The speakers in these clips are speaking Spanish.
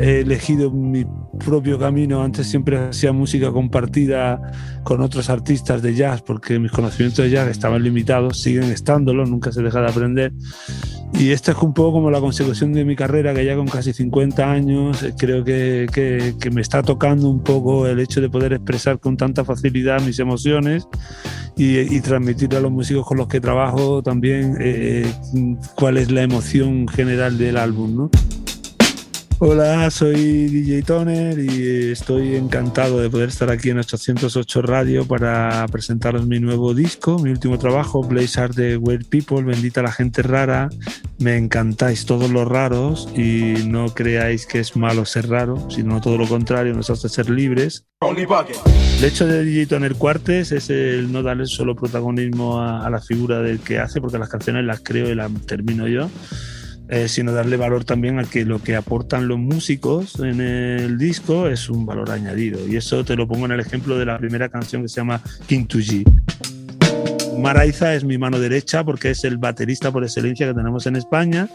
He elegido mi propio camino. Antes siempre hacía música compartida con otros artistas de jazz porque mis conocimientos de jazz estaban limitados, siguen estándolo, nunca se deja de aprender. Y esta es un poco como la consecución de mi carrera, que ya con casi 50 años eh, creo que, que, que me está tocando un poco el hecho de poder expresar con tanta facilidad mis emociones y, y transmitir a los músicos con los que trabajo también eh, cuál es la emoción general del álbum. ¿no? Hola, soy DJ Toner y estoy encantado de poder estar aquí en 808 Radio para presentaros mi nuevo disco, mi último trabajo, Blaze Art de Weird People, Bendita la gente rara. Me encantáis todos los raros y no creáis que es malo ser raro, sino todo lo contrario, nos hace ser libres. El hecho de DJ Toner Cuartes es el no darle solo protagonismo a, a la figura del que hace, porque las canciones las creo y las termino yo eh, sino darle valor también a que lo que aportan los músicos en el disco es un valor añadido. Y eso te lo pongo en el ejemplo de la primera canción que se llama King G. Maraiza es mi mano derecha porque es el baterista por excelencia que tenemos en España.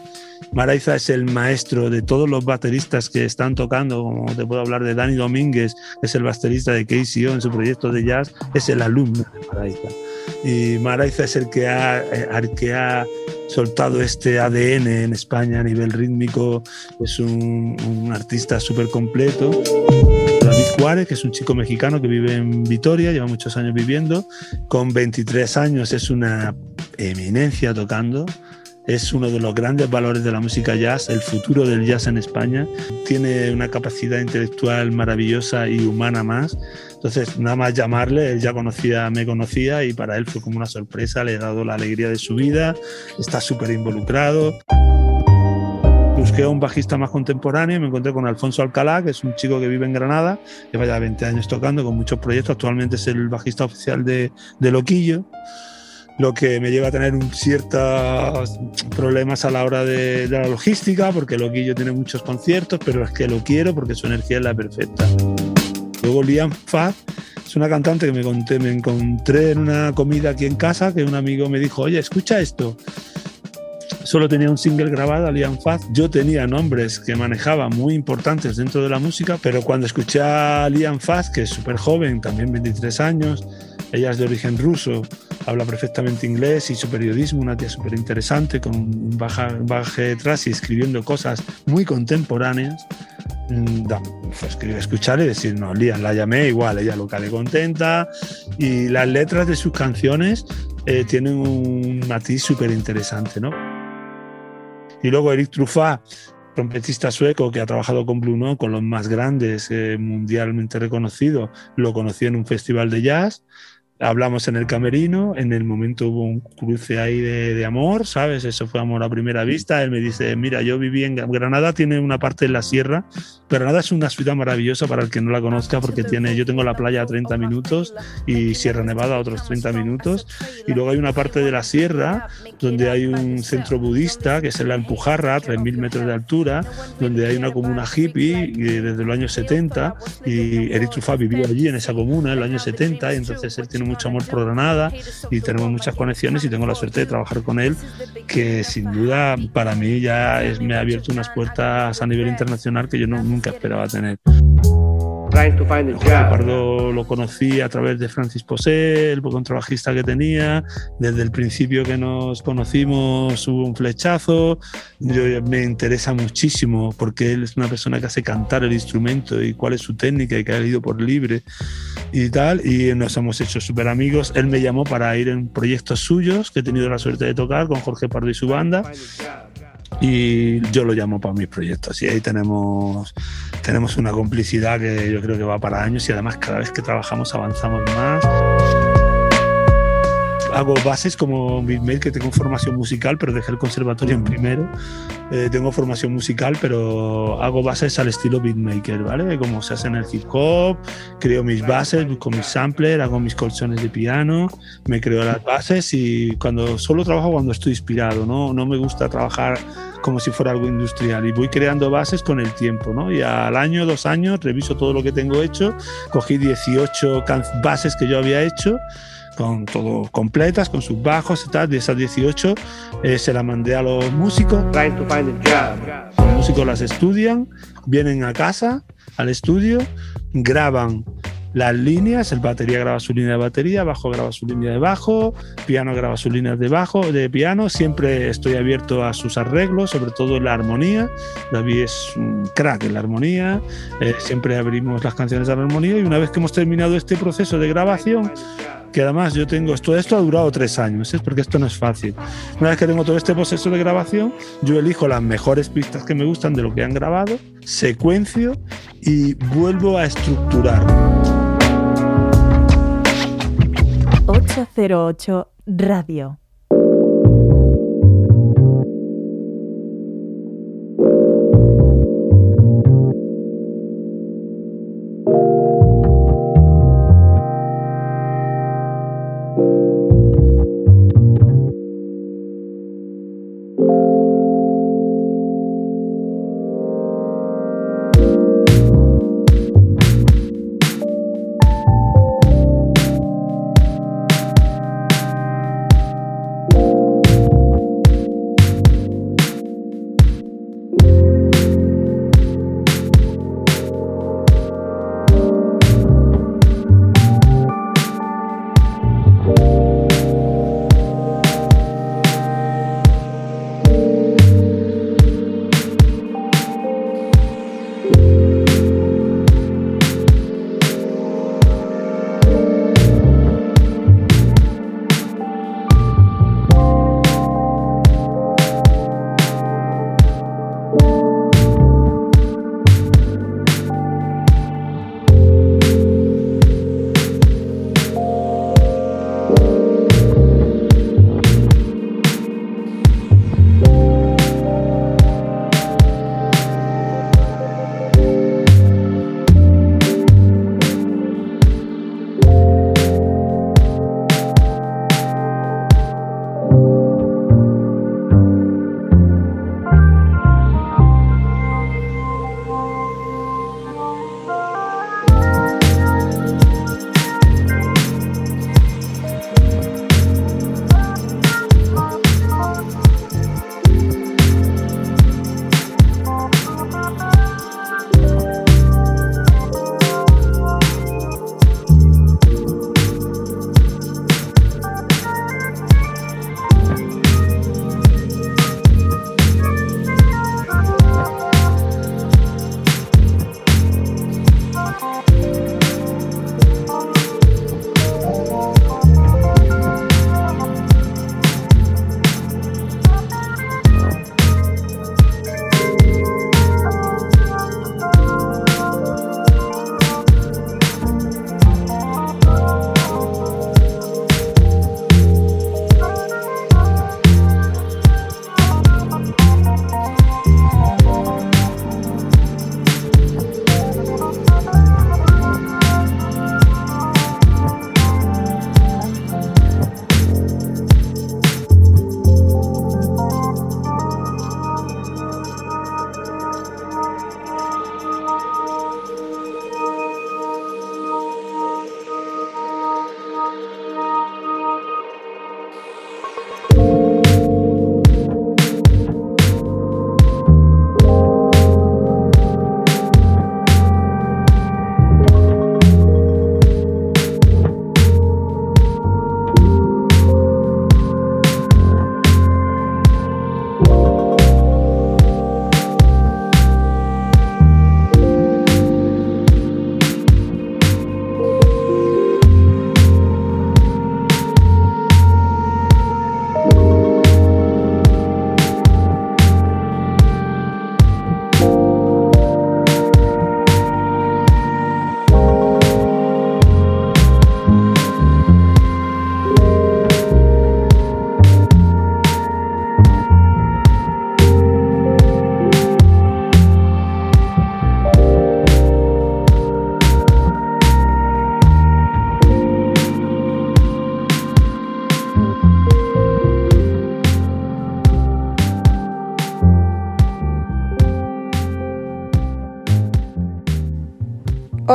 Maraiza es el maestro de todos los bateristas que están tocando, como te puedo hablar de Dani Domínguez, es el baterista de KCO en su proyecto de jazz, es el alumno de Maraiza. Y Maraiza es el que ha, el que ha soltado este ADN en España a nivel rítmico, es un, un artista súper completo. David Juárez, que es un chico mexicano que vive en Vitoria, lleva muchos años viviendo, con 23 años es una eminencia tocando, es uno de los grandes valores de la música jazz, el futuro del jazz en España, tiene una capacidad intelectual maravillosa y humana más, entonces nada más llamarle, él ya conocía, me conocía y para él fue como una sorpresa, le he dado la alegría de su vida, está súper involucrado. Busqué a un bajista más contemporáneo y me encontré con Alfonso Alcalá, que es un chico que vive en Granada, lleva ya 20 años tocando con muchos proyectos, actualmente es el bajista oficial de, de Loquillo, lo que me lleva a tener ciertos problemas a la hora de, de la logística, porque Loquillo tiene muchos conciertos, pero es que lo quiero porque su energía es la perfecta. Luego Liam Faz es una cantante que me, conté, me encontré en una comida aquí en casa, que un amigo me dijo, oye, escucha esto solo tenía un single grabado, Liam Faz. Yo tenía nombres que manejaba muy importantes dentro de la música, pero cuando escuché a Liam Faz, que es súper joven, también 23 años, ella es de origen ruso, habla perfectamente inglés su periodismo, una tía súper interesante, con un baja, baje detrás y escribiendo cosas muy contemporáneas. Pues, escuchar y decir, no, Liam, la llamé igual, ella loca le contenta y las letras de sus canciones eh, tienen un matiz súper interesante, ¿no? Y luego Eric Truffat, trompetista sueco que ha trabajado con Blue Note, con los más grandes, eh, mundialmente reconocido, lo conocí en un festival de jazz. Hablamos en el camerino, en el momento hubo un cruce ahí de, de, amor, ¿sabes? Eso fue amor a primera vista. Él me dice, mira, yo viví en Granada, tiene una parte en la sierra. Granada es una ciudad maravillosa para el que no la conozca porque tiene, yo tengo la playa a 30 minutos y Sierra Nevada a otros 30 minutos. Y luego hay una parte de la sierra donde hay un centro budista que es en la Empujarra, a 3.000 metros de altura, donde hay una comuna hippie desde los años 70 y Eric Truffat vivió allí en esa comuna en los años 70 y entonces él tiene mucho amor por Granada y tenemos muchas conexiones y tengo la suerte de trabajar con él, que sin duda para mí ya es, me ha abierto unas puertas a nivel internacional que yo no, nunca esperaba tener. Pardo lo conocí a través de Francis Posé, el contrabajista que tenía. Desde el principio que nos conocimos hubo un flechazo. Yo, me interesa muchísimo porque él es una persona que hace cantar el instrumento y cuál es su técnica y que ha ido por libre y tal. Y nos hemos hecho súper amigos. Él me llamó para ir en proyectos suyos que he tenido la suerte de tocar con Jorge Pardo y su banda y yo lo llamo para mis proyectos y ahí tenemos, tenemos una complicidad que yo creo que va para años y además cada vez que trabajamos avanzamos más. Hago bases como beatmaker, que tengo formación musical, pero dejé el conservatorio en primero. Eh, tengo formación musical, pero hago bases al estilo beatmaker, ¿vale? Como se hace en el hip hop, creo mis bases con mis samplers, hago mis colchones de piano, me creo las bases y cuando solo trabajo cuando estoy inspirado, ¿no? No me gusta trabajar como si fuera algo industrial y voy creando bases con el tiempo, ¿no? Y al año, dos años, reviso todo lo que tengo hecho, cogí 18 bases que yo había hecho con todo completas, con sus bajos y tal. De esas 18 eh, se las mandé a los músicos. Los músicos las estudian, vienen a casa, al estudio, graban las líneas, el batería graba su línea de batería, bajo graba su línea de bajo, piano graba sus líneas de bajo, de piano, siempre estoy abierto a sus arreglos, sobre todo en la armonía. David es un crack en la armonía, eh, siempre abrimos las canciones de la armonía y una vez que hemos terminado este proceso de grabación, que además yo tengo, esto, esto ha durado tres años, ¿es? porque esto no es fácil. Una vez que tengo todo este proceso de grabación, yo elijo las mejores pistas que me gustan de lo que han grabado, secuencio y vuelvo a estructurar. 808 Radio.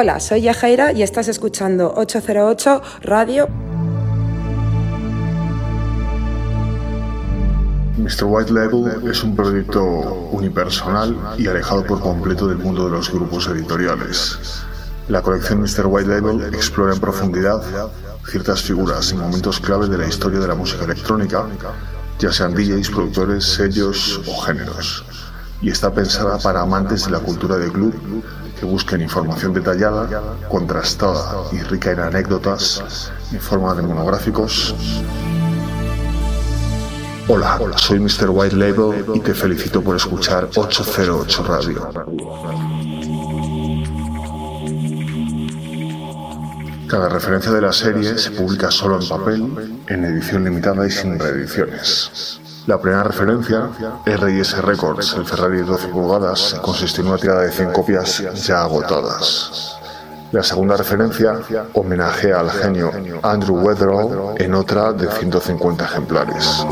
Hola, soy Yajaira y estás escuchando 808 Radio. Mr. White Label es un proyecto unipersonal y alejado por completo del mundo de los grupos editoriales. La colección Mr. White Label explora en profundidad ciertas figuras y momentos clave de la historia de la música electrónica, ya sean DJs, productores, sellos o géneros, y está pensada para amantes de la cultura de club que busquen información detallada, contrastada y rica en anécdotas en forma de monográficos. Hola, soy Mr. White Label y te felicito por escuchar 808 Radio. Cada referencia de la serie se publica solo en papel, en edición limitada y sin reediciones. La primera referencia, R&S Records, el Ferrari de 12 pulgadas, consistió en una tirada de 100 copias ya agotadas. La segunda referencia homenajea al genio Andrew Weatherall en otra de 150 ejemplares.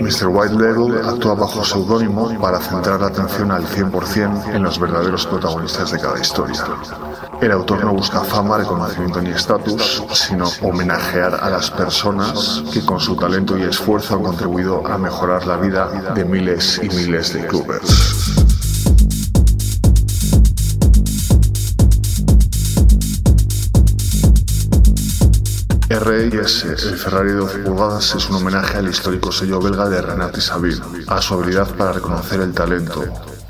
Mr. White Label actúa bajo seudónimo para centrar la atención al 100% en los verdaderos protagonistas de cada historia. El autor no busca fama, reconocimiento ni estatus, sino homenajear a las personas que con su talento y esfuerzo han contribuido a mejorar la vida de miles y miles de clubers. R&S, el Ferrari de 12 pulgadas, es un homenaje al histórico sello belga de Renat y Sabine, a su habilidad para reconocer el talento,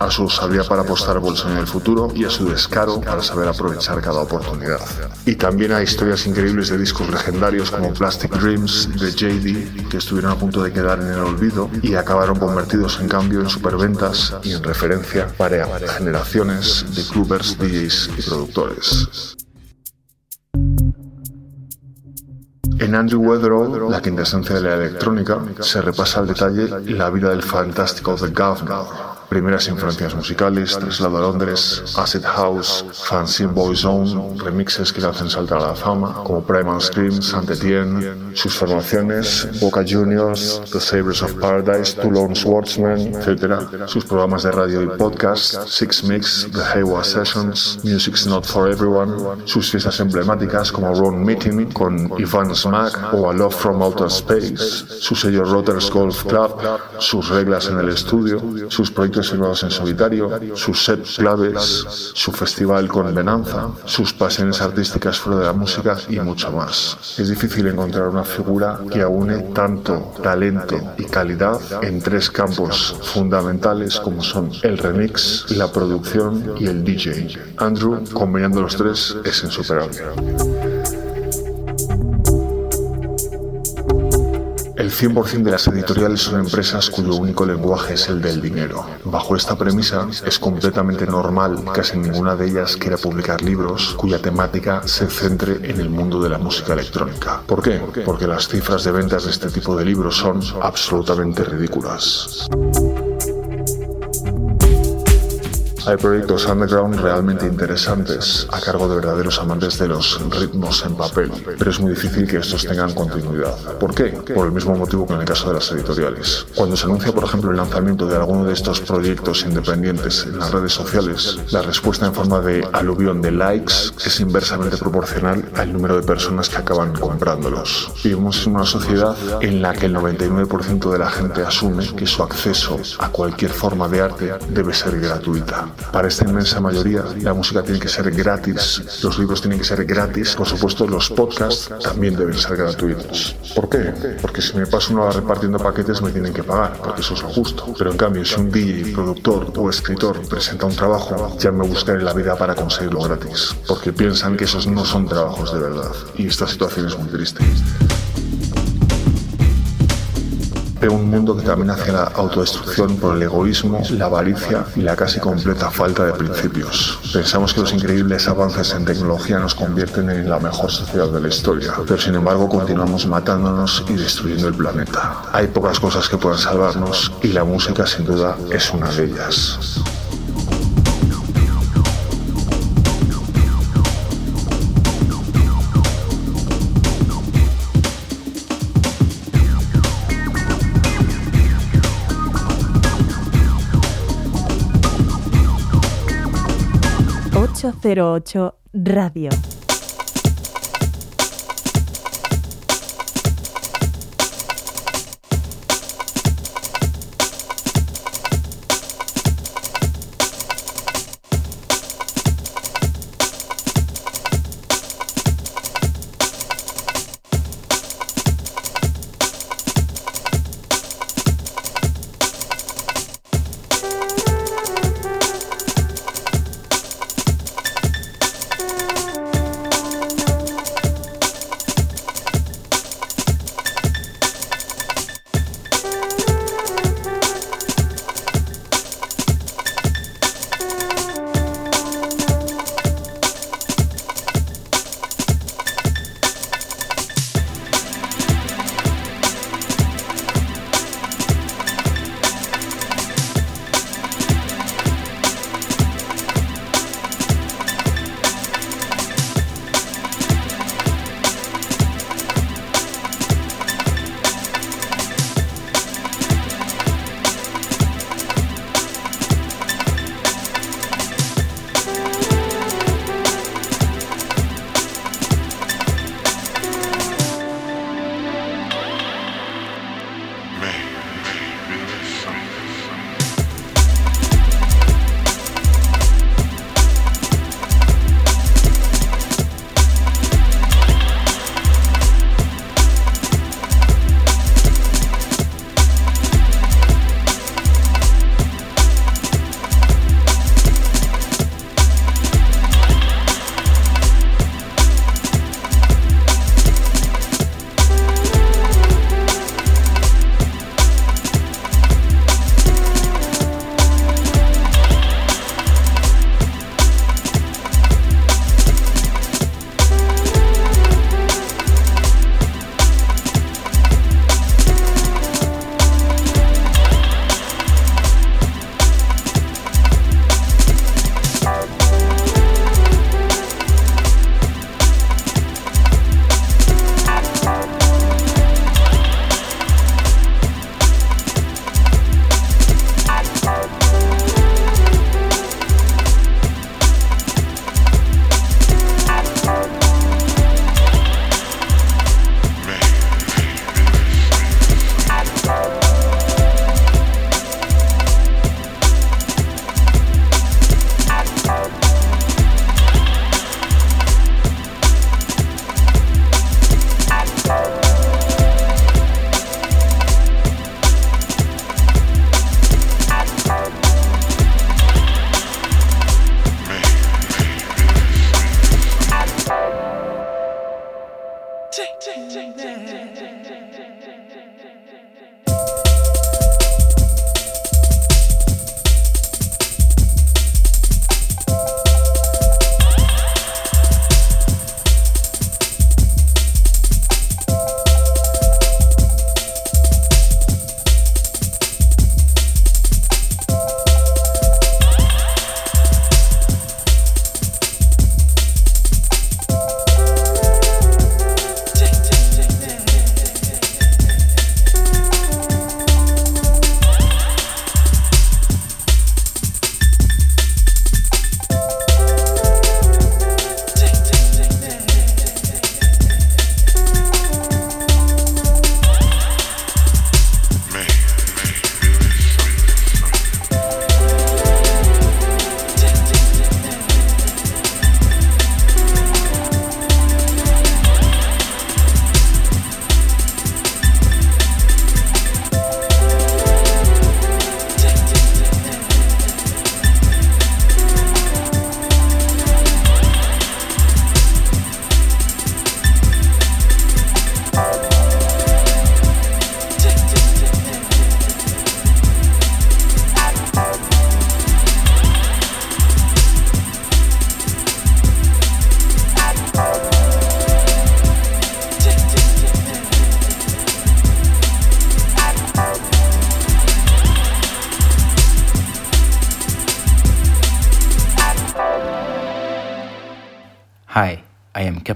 a su sabiduría para apostar bolsa en el futuro y a su descaro para saber aprovechar cada oportunidad. Y también hay historias increíbles de discos legendarios como Plastic Dreams de JD, que estuvieron a punto de quedar en el olvido y acabaron convertidos en cambio en superventas y en referencia para generaciones de clubbers, DJs y productores. En Andrew Weatherall, la quintesencia de la electrónica, se repasa al detalle la vida del fantástico The Governor, primeras influencias musicales, traslado a Londres, Acid House, Fancy Boy Zone, remixes que le hacen saltar a la fama, como Primal Scream, Saint Etienne, sus formaciones, Boca Juniors, The Sabres of Paradise, Toulon Swordsman, etc. Sus programas de radio y podcast, Six Mix, The Haywa Sessions, Music's Not For Everyone, sus fiestas emblemáticas como Ron Meeting con Ivan Smack o A Love From Outer Space, su sello Rotters Golf Club, sus reglas en el estudio, sus proyectos firmados en solitario, sus set claves, su festival con Venanza, sus pasiones artísticas fuera de la música y mucho más. Es difícil encontrar una figura que aúne tanto talento y calidad en tres campos fundamentales como son el remix, la producción y el DJ. Andrew, combinando los tres, es insuperable. El 100% de las editoriales son empresas cuyo único lenguaje es el del dinero. Bajo esta premisa, es completamente normal que casi ninguna de ellas quiera publicar libros cuya temática se centre en el mundo de la música electrónica. ¿Por qué? Porque las cifras de ventas de este tipo de libros son absolutamente ridículas. Hay proyectos underground realmente interesantes a cargo de verdaderos amantes de los ritmos en papel, pero es muy difícil que estos tengan continuidad. ¿Por qué? Por el mismo motivo que en el caso de las editoriales. Cuando se anuncia, por ejemplo, el lanzamiento de alguno de estos proyectos independientes en las redes sociales, la respuesta en forma de aluvión de likes es inversamente proporcional al número de personas que acaban comprándolos. Vivimos en una sociedad en la que el 99% de la gente asume que su acceso a cualquier forma de arte debe ser gratuita. Para esta inmensa mayoría, la música tiene que ser gratis, los libros tienen que ser gratis, por supuesto, los podcasts también deben ser gratuitos. ¿Por qué? Porque si me paso una hora repartiendo paquetes me tienen que pagar, porque eso es lo justo. Pero en cambio, si un DJ, productor o escritor presenta un trabajo, ya me buscaré la vida para conseguirlo gratis, porque piensan que esos no son trabajos de verdad. Y esta situación es muy triste. Un mundo que camina hacia la autodestrucción por el egoísmo, la avaricia y la casi completa falta de principios. Pensamos que los increíbles avances en tecnología nos convierten en la mejor sociedad de la historia, pero sin embargo continuamos matándonos y destruyendo el planeta. Hay pocas cosas que puedan salvarnos y la música sin duda es una de ellas. 808 Radio.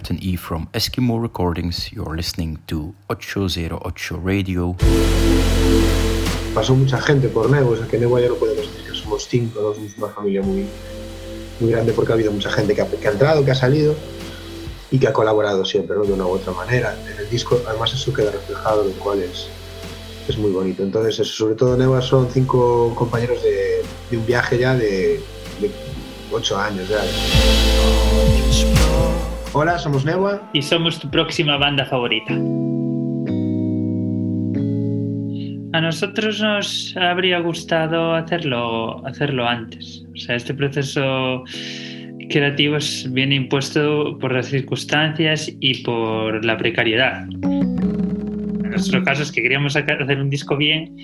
Captain E from Eskimo Recordings. You're listening to 808 Radio. Pasó mucha gente por Nebo, o sea que Nebo ya no podemos decir que somos cinco, no somos una familia muy, muy grande porque ha habido mucha gente que ha, que ha entrado, que ha salido y que ha colaborado siempre, ¿no? De una u otra manera. En el disco, además, eso queda reflejado, lo cual es, es muy bonito. Entonces, eso, sobre todo Neva son cinco compañeros de, de un viaje ya de, de ocho años ya. Hola, somos Newa. Y somos tu próxima banda favorita. A nosotros nos habría gustado hacerlo, hacerlo antes. O sea, este proceso creativo es bien impuesto por las circunstancias y por la precariedad. En nuestro caso es que queríamos hacer un disco bien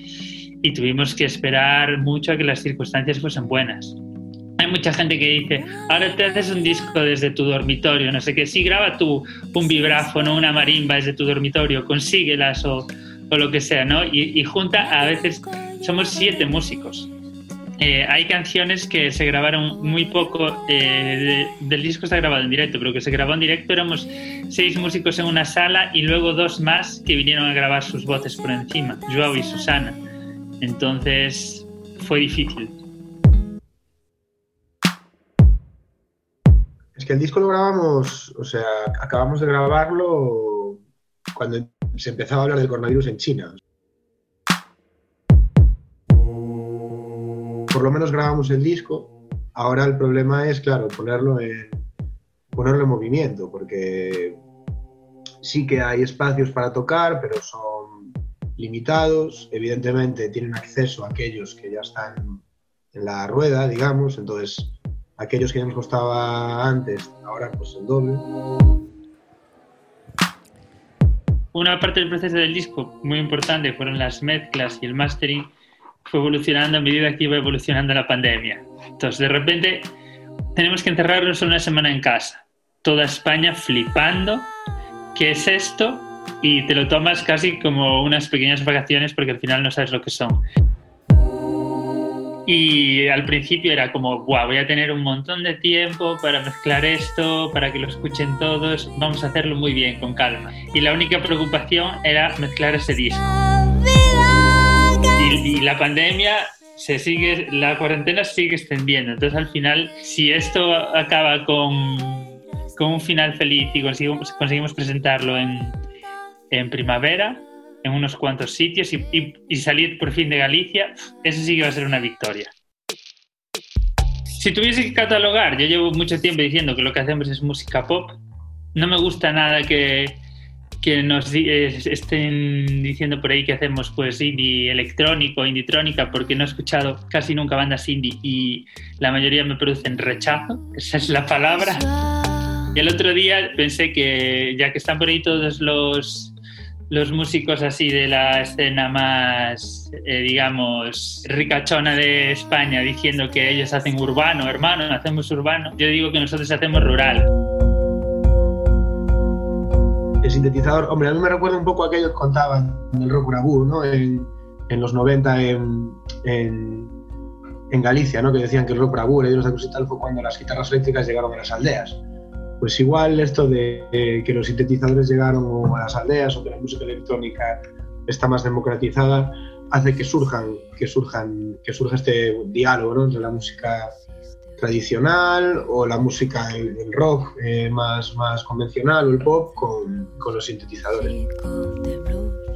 y tuvimos que esperar mucho a que las circunstancias fuesen buenas. Hay mucha gente que dice, ahora te haces un disco desde tu dormitorio, no sé qué, sí, graba tú un vibráfono, una marimba desde tu dormitorio, consíguelas o, o lo que sea, ¿no? Y, junta, a veces somos siete músicos. Eh, hay canciones que se grabaron muy poco, eh, de- del disco está grabado en directo, pero que se grabó en directo éramos seis músicos en una sala y luego dos más que vinieron a grabar sus voces por encima, Joao y Susana. Entonces fue difícil. Es que el disco lo grabamos, o sea, acabamos de grabarlo cuando se empezaba a hablar del coronavirus en China. Por lo menos grabamos el disco. Ahora el problema es, claro, ponerlo en, ponerlo en movimiento, porque sí que hay espacios para tocar, pero son limitados. Evidentemente tienen acceso a aquellos que ya están en la rueda, digamos, entonces aquellos que ya nos costaba antes, ahora pues el doble. Una parte del proceso del disco muy importante fueron las mezclas y el mastering fue evolucionando a medida que iba evolucionando la pandemia. Entonces, de repente, tenemos que encerrarnos una semana en casa. Toda España flipando. ¿Qué es esto? Y te lo tomas casi como unas pequeñas vacaciones porque al final no sabes lo que son. Y al principio era como, Buah, voy a tener un montón de tiempo para mezclar esto, para que lo escuchen todos, vamos a hacerlo muy bien, con calma. Y la única preocupación era mezclar ese disco. Y, y la pandemia se sigue, la cuarentena sigue extendiendo. Entonces al final, si esto acaba con, con un final feliz y conseguimos, conseguimos presentarlo en, en primavera, en unos cuantos sitios y, y- y salir por fin de Galicia, eso sí que va a ser una victoria. Si tuviese que catalogar, yo llevo mucho tiempo diciendo que lo que hacemos es música pop. No me gusta nada que, que nos estén diciendo por ahí que hacemos pues indie electrónico, indie trónica, porque no he escuchado casi nunca bandas indie y la mayoría me producen rechazo, esa es la palabra. Y el otro día pensé que ya que están por ahí todos los los músicos así de la escena más, eh, digamos, ricachona de España diciendo que ellos hacen urbano, hermano, hacemos urbano. Yo digo que nosotros hacemos rural. El sintetizador, hombre, a mí me recuerda un poco a que contaban en el rock Urabú, ¿no? En, en los 90 en, en, en Galicia, ¿no? Que decían que el rock Urabú, el de tal, fue cuando las guitarras eléctricas llegaron a las aldeas. Pues igual esto de que los sintetizadores llegaron a las aldeas o que la música electrónica está más democratizada hace que surjan, que surjan, que surja este diálogo entre la música tradicional o la música, el, rock eh, más, más convencional o el pop con, con los sintetizadores.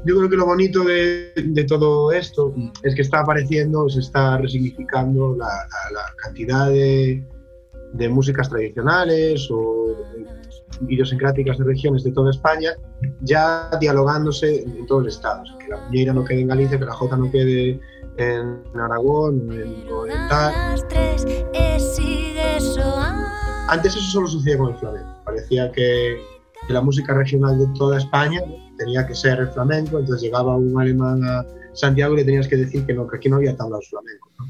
Yo creo que lo bonito de, todo esto es que está apareciendo, se está resignificando la- la cantidad de, de músicas tradicionales o idiosincráticas de regiones de toda España, ya dialogándose en, todos los estados. Que la muñeira no quede en Galicia, que la jota no quede en Aragón en, o en tal. Antes eso solo sucedía con el flamenco. Parecía que, que la música regional de toda España tenía que ser el flamenco, entonces llegaba un alemán a Santiago y le tenías que decir que no, que aquí no había tablas flamenco. ¿no?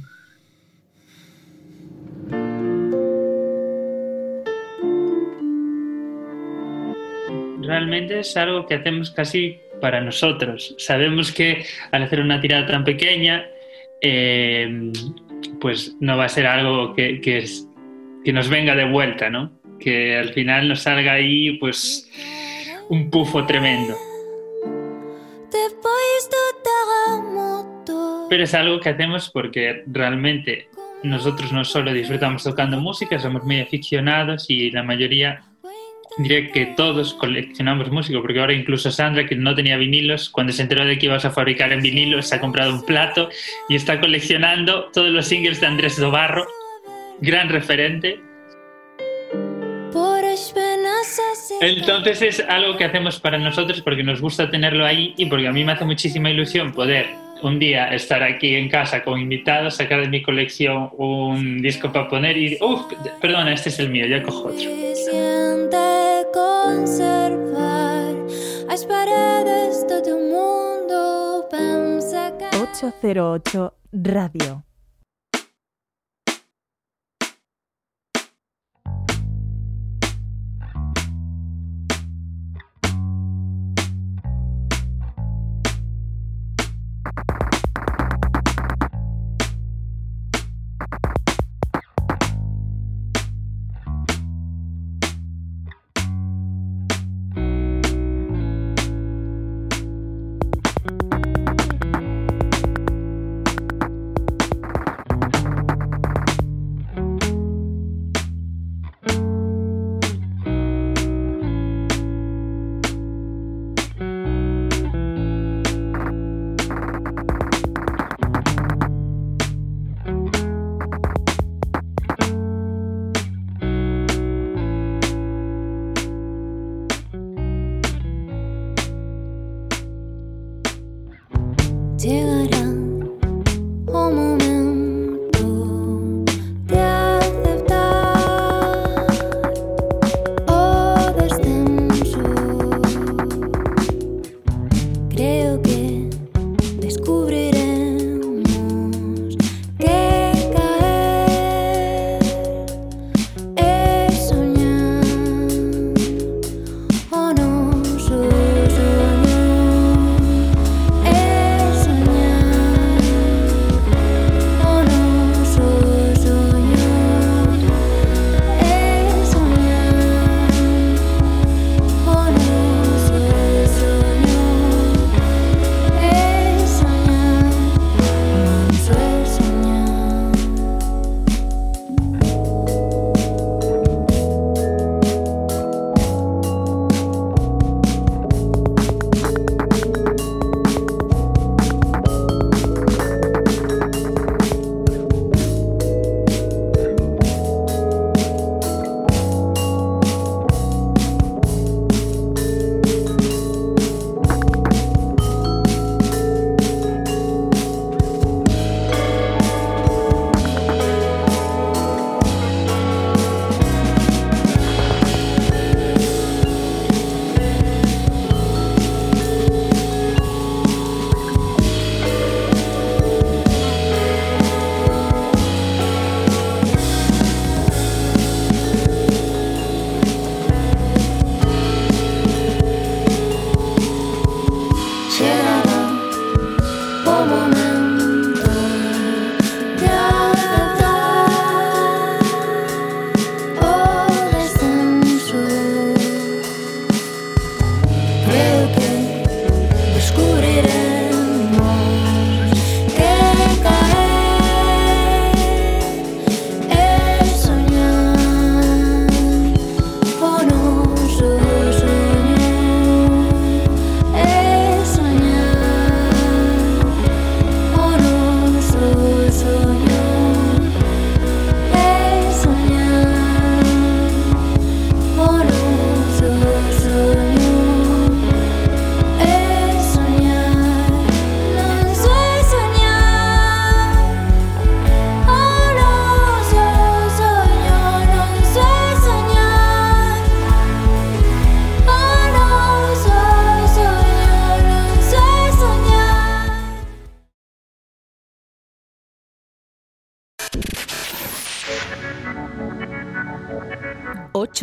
Realmente es algo que hacemos casi para nosotros. Sabemos que al hacer una tirada tan pequeña, eh, pues no va a ser algo que, que es- que nos venga de vuelta, ¿no? Que al final nos salga ahí, pues, un pufo tremendo. Pero es algo que hacemos porque realmente nosotros no solo disfrutamos tocando música, somos muy aficionados y la mayoría, diría que todos coleccionamos música, porque ahora incluso Sandra, que no tenía vinilos, cuando se enteró de que ibas a fabricar en vinilos, se ha comprado un plato y está coleccionando todos los singles de Andrés Dobarro, gran referente. Entonces es algo que hacemos para nosotros porque nos gusta tenerlo ahí y porque a mí me hace muchísima ilusión poder un día estar aquí en casa con invitados, sacar de mi colección un disco para poner y, uff, perdona, este es el mío, ya cojo otro. conservar as paredes do teu mundo pensa que 808 Radio.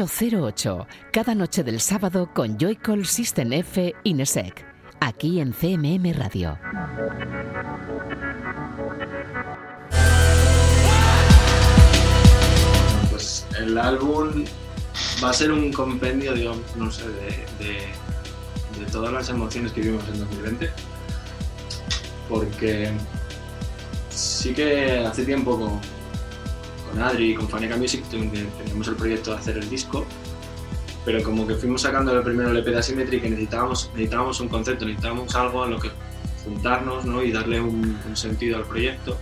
808, cada noche del sábado con Joycall System F Inesec, aquí en CMM Radio. Pues el álbum va a ser un compendio, digamos, no sé, de, de- todas las emociones que vivimos en 2020. Porque sí que hace tiempo con Adri y con Faneca Music ten- teníamos el proyecto de hacer el disco, pero como que fuimos sacando el primero el EP de Asymmetry que necesitábamos, necesitábamos un concepto, necesitábamos algo en lo que juntarnos ¿no? y darle un, un sentido al proyecto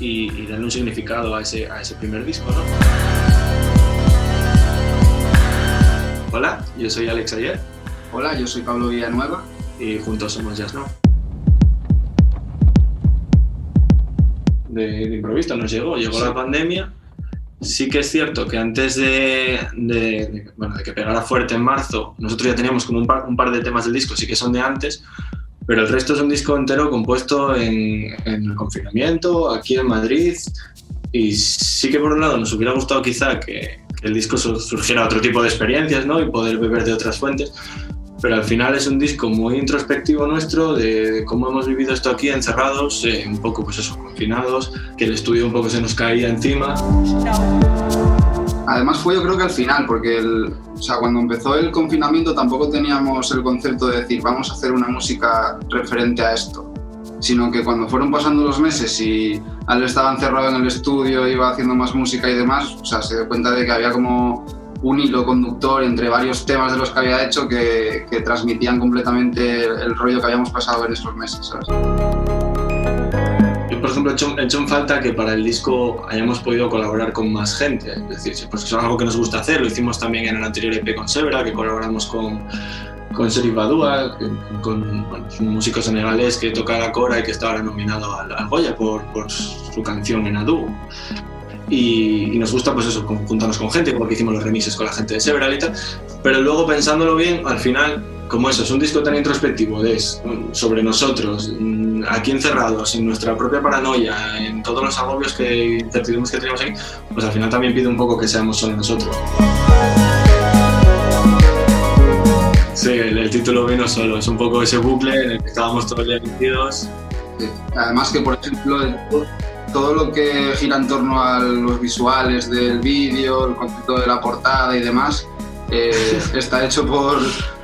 y, y darle un significado a ese, a ese primer disco. ¿no? Hola, yo soy Alex Ayer. Hola, yo soy Pablo Villanueva. Y juntos somos Jazz No. De, de improviso nos llegó, llegó Sí. la pandemia. Sí que es cierto que antes de, de- bueno, de que pegara fuerte en marzo, nosotros ya teníamos como un par, un par de temas del disco, sí que son de antes, pero el resto es un disco entero compuesto en, en el confinamiento, aquí en Madrid. Y sí que por un lado nos hubiera gustado quizá que, que el disco su- surgiera otro tipo de experiencias ¿no? y poder beber de otras fuentes, pero al final es un disco muy introspectivo nuestro de, de cómo hemos vivido esto aquí encerrados, eh, un poco pues eso, confinados, que el estudio un poco se nos caía encima. Además fue yo creo que al final, porque el, o sea, cuando empezó el confinamiento tampoco teníamos el concepto de decir vamos a hacer una música referente a esto, sino que cuando fueron pasando los meses y Ale estaba encerrado en el estudio, iba haciendo más música y demás, o sea, se dio cuenta de que había como un hilo conductor entre varios temas de los que había hecho que, que transmitían completamente el, rollo que habíamos pasado en esos meses, ¿sabes? Yo, por ejemplo, he hecho, he hecho en falta que para el disco hayamos podido colaborar con más gente. Es decir, pues eso es algo que nos gusta hacer. Lo hicimos también en el anterior EP con Severa, que colaboramos con, con Serif Badua, con bueno, un músico senegalés que toca la cora y que está ahora nominado al Goya por, por su canción en Adu. Y, y nos gusta, pues eso, juntarnos con gente, porque hicimos los remixes con la gente de Several y tal. Pero luego, pensándolo bien, al final, como eso, es un disco tan introspectivo, es mm, sobre nosotros, mm, aquí encerrados, en nuestra propia paranoia, en todos los agobios que incertidumbres que tenemos aquí, pues al final también pide un poco que seamos solo nosotros. Sí, el, el título vino solo, es un poco ese bucle en el que estábamos todos ya metidos. Sí. Además que, por ejemplo, el- todo lo que gira en torno a los visuales del vídeo, el concepto de la portada y demás, eh, está hecho por,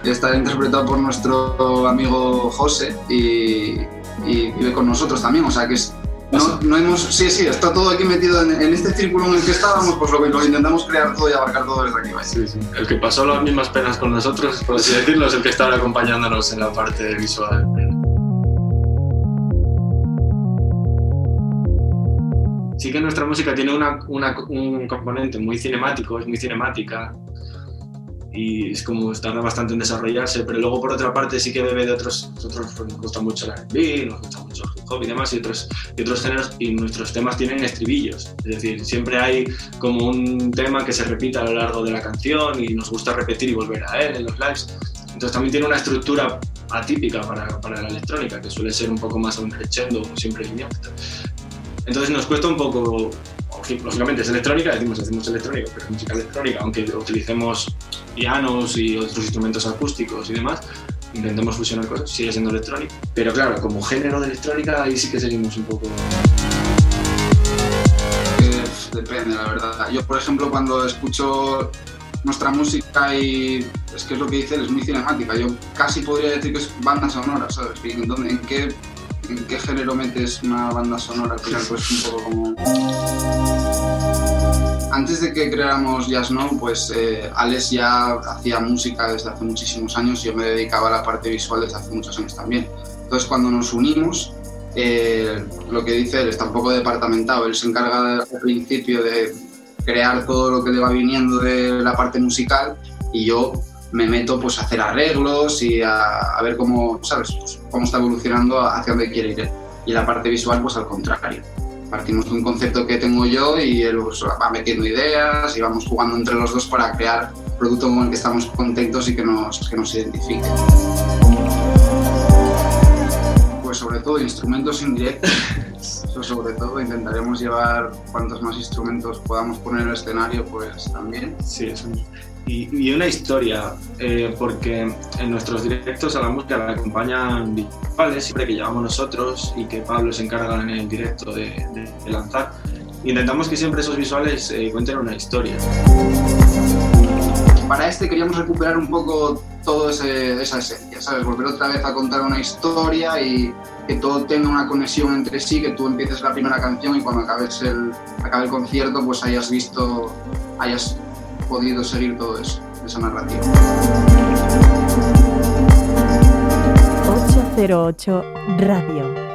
está interpretado por nuestro amigo José y, y vive con nosotros también, o sea que es, no, no hemos, sí, sí, está todo aquí metido en, en este círculo en el que estábamos, pues lo, lo intentamos crear todo y abarcar todo desde aquí. vaya. Sí, sí. El que pasó las mismas penas con nosotros, por así decirlo, es el que está ahora acompañándonos en la parte visual. Sí que nuestra música tiene una, una- un componente muy cinemático, es muy cinemática. Y es como tarda bastante en desarrollarse, pero luego por otra parte sí que bebe de otros, nosotros pues, nos gusta mucho el R&B, nos gusta mucho el hip hop y demás y otros, y otros géneros y nuestros temas tienen estribillos, es decir, siempre hay como un tema que se repite a lo largo de la canción y nos gusta repetir y volver a él en los lives, entonces también tiene una estructura atípica para, para la electrónica, que suele ser un poco más un crescendo, siempre lineal. Entonces nos cuesta un poco, lógicamente es electrónica, decimos hacemos electrónica, pero es música electrónica, aunque utilicemos pianos y otros instrumentos acústicos y demás, intentemos fusionar cosas, sigue siendo electrónica. Pero claro, como género de electrónica ahí sí que seguimos un poco... Eh, depende, la verdad. Yo, por ejemplo, cuando escucho nuestra música y es que es lo que dice es muy cinemática. Yo casi podría decir que es banda sonora, ¿sabes? Y ¿En, dónde- en qué, ¿En qué género metes una banda sonora? Pues un poco como... Antes de que creáramos Jazz pues eh, Alex ya hacía música desde hace muchísimos años y yo me dedicaba a la parte visual desde hace muchos años también. Entonces, cuando nos unimos, eh, lo que dice él está un poco departamentado. Él se encarga al principio de crear todo lo que le va viniendo de la parte musical y yo me meto pues a hacer arreglos y a, a ver cómo, ¿sabes? Pues, cómo está evolucionando hacia dónde quiere ir. Y la parte visual, pues al contrario. Partimos de un concepto que tengo yo y él pues, va metiendo ideas y vamos jugando entre los dos para crear producto con el que estamos contentos y que nos, que nos identifique. Pues sobre todo instrumentos indirectos. Eso sobre todo intentaremos llevar cuantos más instrumentos podamos poner en el escenario, pues también. Sí, eso mismo. Y, y una historia, eh, porque en nuestros directos a la música la acompañan visuales, siempre que llevamos nosotros y que Pablo se encarga en el directo de, de- de lanzar. Intentamos que siempre esos visuales eh, cuenten una historia. Para este queríamos recuperar un poco ese- esa esencia, ¿sabes? Volver otra vez a contar una historia y que todo tenga una conexión entre sí, que tú empieces la primera canción y cuando acabes el, acabe el concierto pues hayas visto, hayas podido seguir todo eso, esa narrativa. 808 Radio.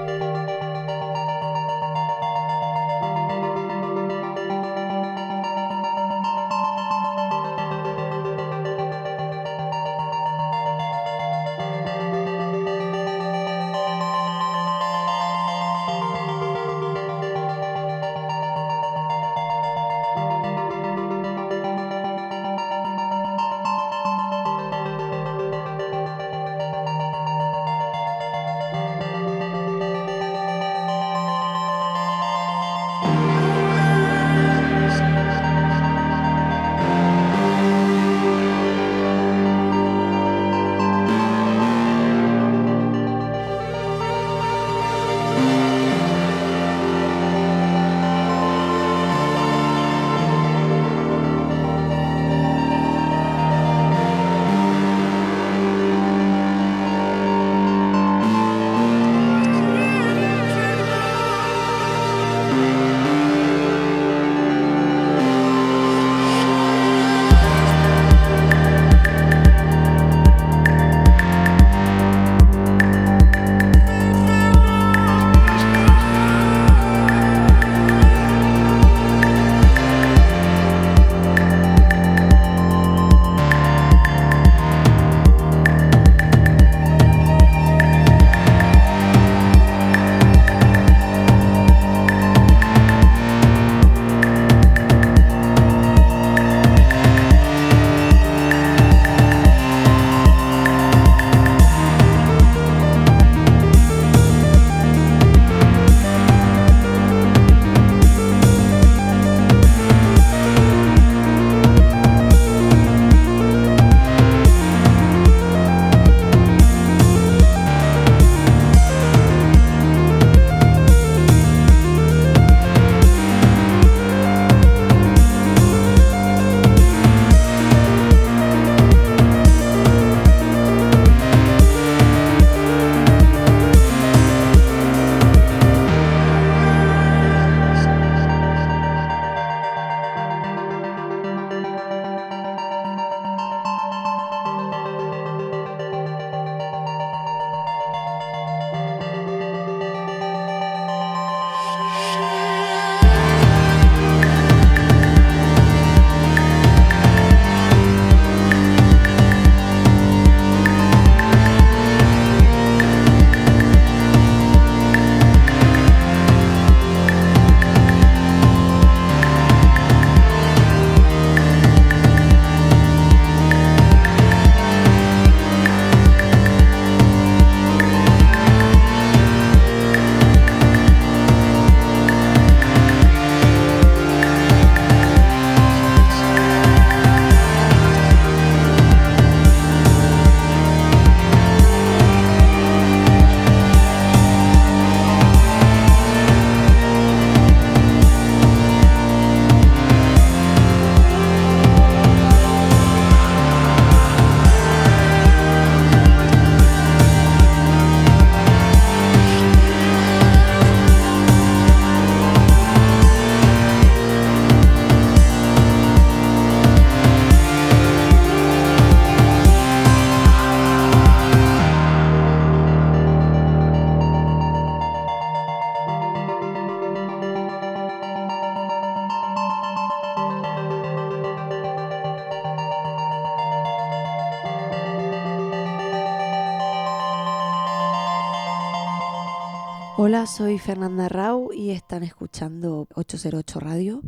Soy Fernanda Rau y están escuchando 808 Radio.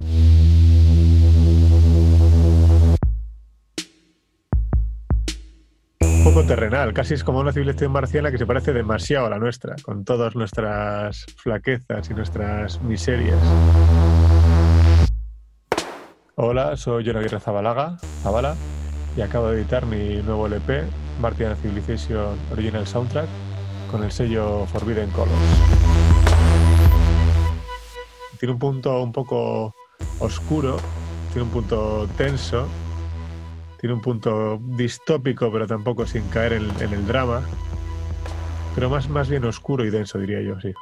Un poco terrenal, casi es como una civilización marciana que se parece demasiado a la nuestra, con todas nuestras flaquezas y nuestras miserias. Hola, soy Aguirre Zabalaga, Zabala, y acabo de editar mi nuevo LP, Martian Civilization Original Soundtrack, con el sello Forbidden Colors. Tiene un punto un poco oscuro, tiene un punto tenso, Tiene un punto distópico, pero tampoco sin caer en, el drama. Pero más, más bien oscuro y denso, diría yo, sí.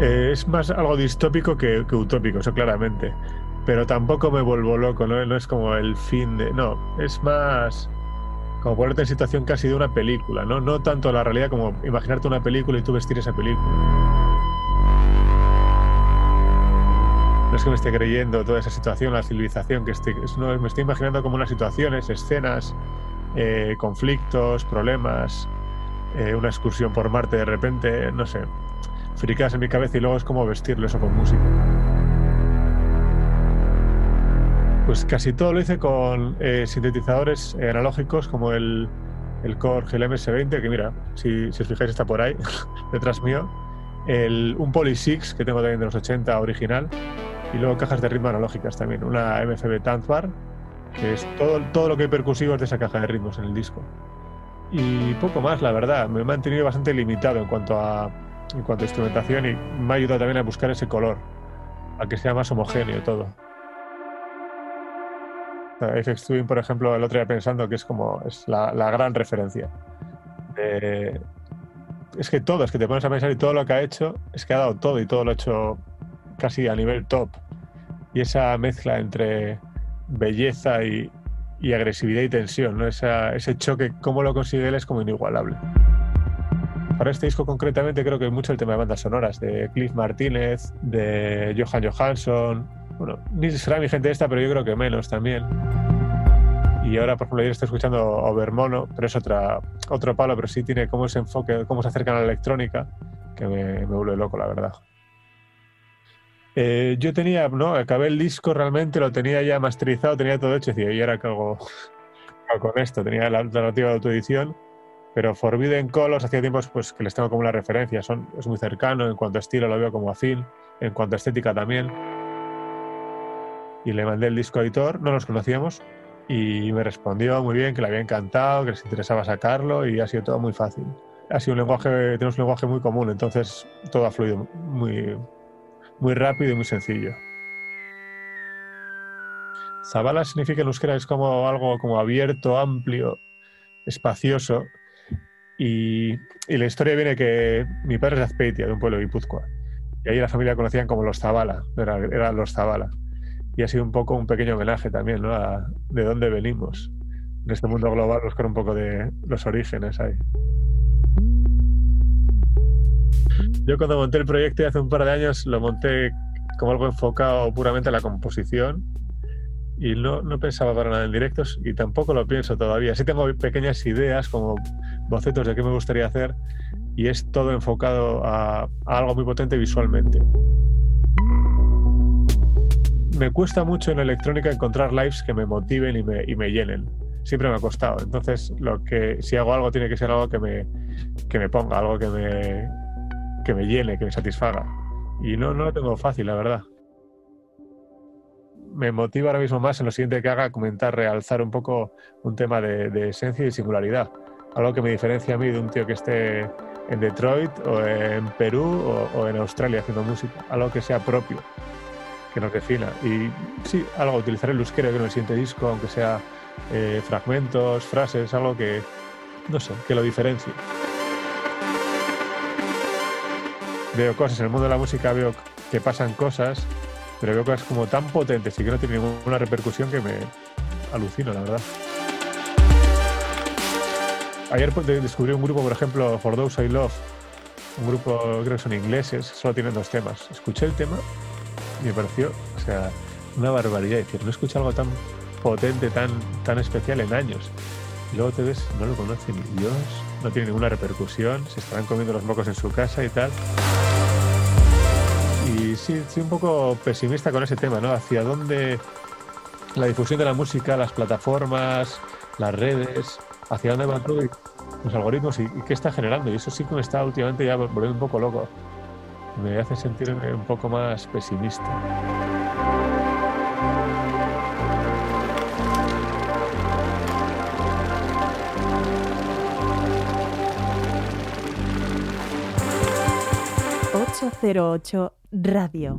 Eh, es más algo distópico que, que utópico, eso claramente. Pero tampoco me vuelvo loco, ¿no? No es como el fin de. No, es más como ponerte en situación casi de una película, ¿no? No tanto la realidad como imaginarte una película y tú vestir esa película. No es que me esté creyendo toda esa situación, la civilización, que esté, es- no, me estoy imaginando como unas situaciones, escenas, eh, conflictos, problemas, eh, una excursión por Marte de repente, no sé, fricadas en mi cabeza y luego es como vestirlo eso con música. Pues casi todo lo hice con eh, sintetizadores analógicos como el, el Korg, el MS-20, que mira, si, si os fijáis está por ahí, detrás mío. El, un Poly 6 que tengo también de los 80 original. Y luego cajas de ritmo analógicas también. Una MFB Tanzbar, que es todo, todo lo que hay percusivo es de esa caja de ritmos en el disco. Y poco más, la verdad. Me he mantenido bastante limitado en cuanto a, en cuanto a instrumentación y me ha ayudado también a buscar ese color, a que sea más homogéneo todo. FX Twin, por ejemplo, el otro día pensando que es como es la, gran referencia. Es que todo, es que te pones a pensar y todo lo que ha hecho, es que ha dado todo y todo lo ha hecho casi a nivel top. Y esa mezcla entre belleza y, agresividad y tensión, ¿no? Ese choque, cómo lo consigue él es como inigualable. Para este disco concretamente creo que es mucho el tema de bandas sonoras, de Cliff Martínez, de Johan Johansson, bueno, ni será mi gente esta, pero yo creo que menos también. Y ahora, por ejemplo, ayer estoy escuchando Overmono, pero es otra, otro palo, pero sí tiene como ese enfoque, cómo se acercan a la electrónica, que me, me vuelve loco, la verdad. Eh, yo tenía, ¿no? Acabé el disco realmente, lo tenía ya masterizado, tenía todo hecho, decía, ¿y ahora qué hago con esto? Tenía la alternativa de autoedición, pero Forbidden Colors hacía tiempos pues, que les tengo como una referencia, Son, es muy cercano, en cuanto a estilo lo veo como afín, en cuanto a estética también y le mandé el disco editor, no nos conocíamos, y me respondió muy bien que le había encantado, que les interesaba sacarlo y ha sido todo muy fácil. Ha sido un lenguaje, tenemos un lenguaje muy común, entonces todo ha fluido muy, muy rápido y muy sencillo. Zabala significa en euskera es como algo como abierto, amplio, espacioso. Y, y la historia viene que mi padre es de Azpeitia, de un pueblo de Guipúzcoa. Y ahí la familia conocían como los Zabala, era- eran los Zabala y ha sido un poco un pequeño homenaje también, ¿no? A de dónde venimos. En este mundo global buscar un poco de los orígenes ahí. Yo cuando monté el proyecto hace un par de años lo monté como algo enfocado puramente a la composición y no, no pensaba para nada en directos y tampoco lo pienso todavía. Sí tengo pequeñas ideas como bocetos de qué me gustaría hacer y es todo enfocado a, a algo muy potente visualmente me cuesta mucho en electrónica encontrar lives que me motiven y me, y me llenen. Siempre me ha costado. Entonces, lo que, si hago algo, tiene que ser algo que me, que me ponga, algo que me, que me llene, que me satisfaga. Y no, no lo tengo fácil, la verdad. Me motiva ahora mismo más en lo siguiente que haga comentar, realzar un poco un tema de, de esencia y singularidad. Algo que me diferencia a mí de un tío que esté en Detroit o en Perú o, o en Australia haciendo música. Algo que sea propio que nos defina. Y sí, algo, utilizar el euskera en el siguiente disco, aunque sea eh, fragmentos, frases, algo que, no sé, que lo diferencie. Veo cosas en el mundo de la música, veo que pasan cosas, pero veo cosas como tan potentes y que no tienen ninguna repercusión que me alucino, la verdad. Ayer pues, de- descubrí un grupo, por ejemplo, For Those I Love, un grupo, creo que son ingleses, solo tienen dos temas. Escuché el tema me pareció, o sea, una barbaridad. Decir, no he escuchado algo tan potente, tan, tan especial en años. Y luego te ves, no lo conoce ni Dios, no tiene ninguna repercusión, se estarán comiendo los mocos en su casa y tal. Y sí, estoy un poco pesimista con ese tema, ¿no? Hacia dónde la difusión de la música, las plataformas, las redes, hacia dónde va todo y los algoritmos y, y qué está generando. Y eso sí que me está últimamente ya volviendo un poco loco. Me hace sentirme un poco más pesimista. ...808 Radio.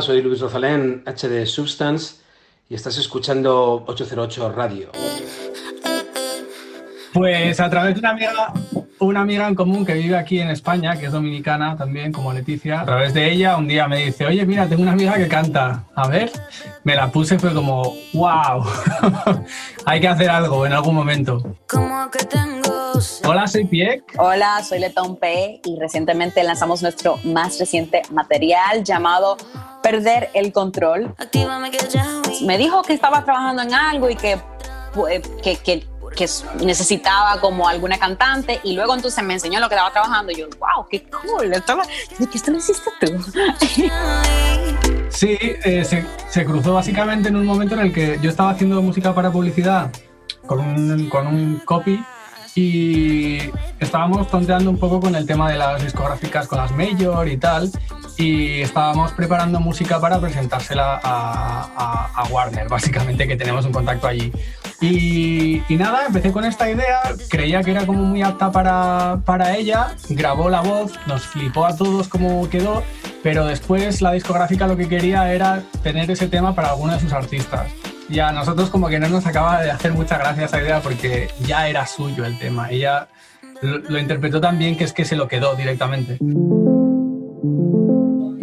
Hola, soy Luis Rosalén, HD Substance, y estás escuchando 808 Radio. Pues a través de una amiga, una amiga en común que vive aquí en España, que es dominicana también, como Leticia, a través de ella un día me dice, oye, mira, tengo una amiga que canta, a ver, me la puse y fue como, wow, hay que hacer algo en algún momento. Hola, soy Piek. Hola, soy Letón P y recientemente lanzamos nuestro más reciente material llamado Perder el Control. Me dijo que estaba trabajando en algo y que, pues, que, que, que necesitaba como alguna cantante y luego entonces me enseñó lo que estaba trabajando y yo, wow, qué cool. Estaba, ¿Qué esto lo hiciste tú? Sí, eh, se, se cruzó básicamente en un momento en el que yo estaba haciendo música para publicidad con un, con un copy y estábamos tonteando un poco con el tema de las discográficas con las major y tal y estábamos preparando música para presentársela a, a- a Warner, básicamente que tenemos un contacto allí. Y, y nada, empecé con esta idea, creía que era como muy apta para, para ella, grabó la voz, nos flipó a todos cómo quedó, pero después la discográfica lo que quería era tener ese tema para alguno de sus artistas. Y a nosotros como que no nos acaba de hacer mucha gracia esa idea porque ya era suyo el tema. Ella lo, lo interpretó tan bien que es que se lo quedó directamente.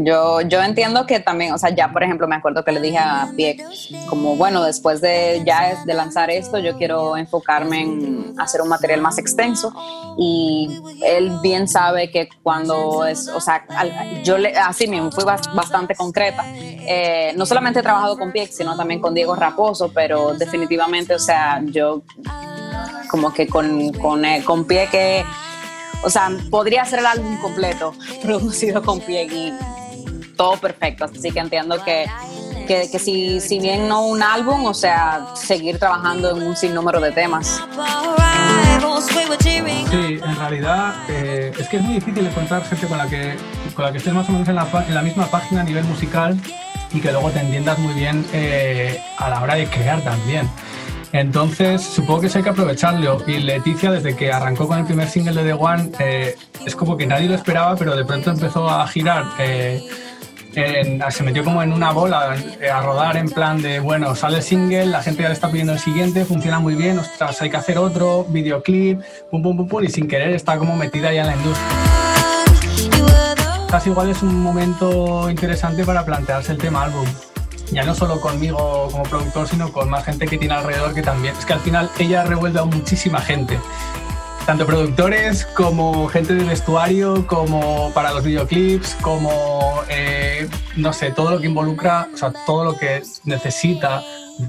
Yo, yo entiendo que también, o sea, ya por ejemplo me acuerdo que le dije a Pieck, como bueno, después de ya de lanzar esto, yo quiero enfocarme en hacer un material más extenso y él bien sabe que cuando es, o sea, yo le, así mismo fui bas- bastante concreta. Eh, no solamente he trabajado con Pieck, sino también con Diego Raposo, pero definitivamente, o sea, yo como que con, con, eh, con Pieck, eh, o sea, podría ser el álbum completo producido con Pieck y todo perfecto. Así que entiendo que, que, que si, si bien no un álbum, o sea, seguir trabajando en un sinnúmero de temas. Sí, en realidad eh, es que es muy difícil encontrar gente con la que, con la que estés más o menos en la, en la misma página a nivel musical y que luego te entiendas muy bien eh, a la hora de crear también. Entonces, supongo que eso hay que aprovecharlo. Y Leticia, desde que arrancó con el primer single de The One, eh, es como que nadie lo esperaba, pero de pronto empezó a girar. eh, se metió como en una bola eh, a rodar en plan de, bueno, sale el single, la gente ya le está pidiendo el siguiente, funciona muy bien, ostras, hay que hacer otro, videoclip, pum, pum, pum, pum, y sin querer está como metida ya en la industria. Casi igual es un momento interesante para plantearse el tema álbum. Ya no solo conmigo como productor, sino con más gente que tiene alrededor que también. Es que al final ella ha revuelto a muchísima gente tanto productores como gente de vestuario, como para los videoclips, como, eh, no sé, todo lo que involucra, o sea, todo lo que necesita,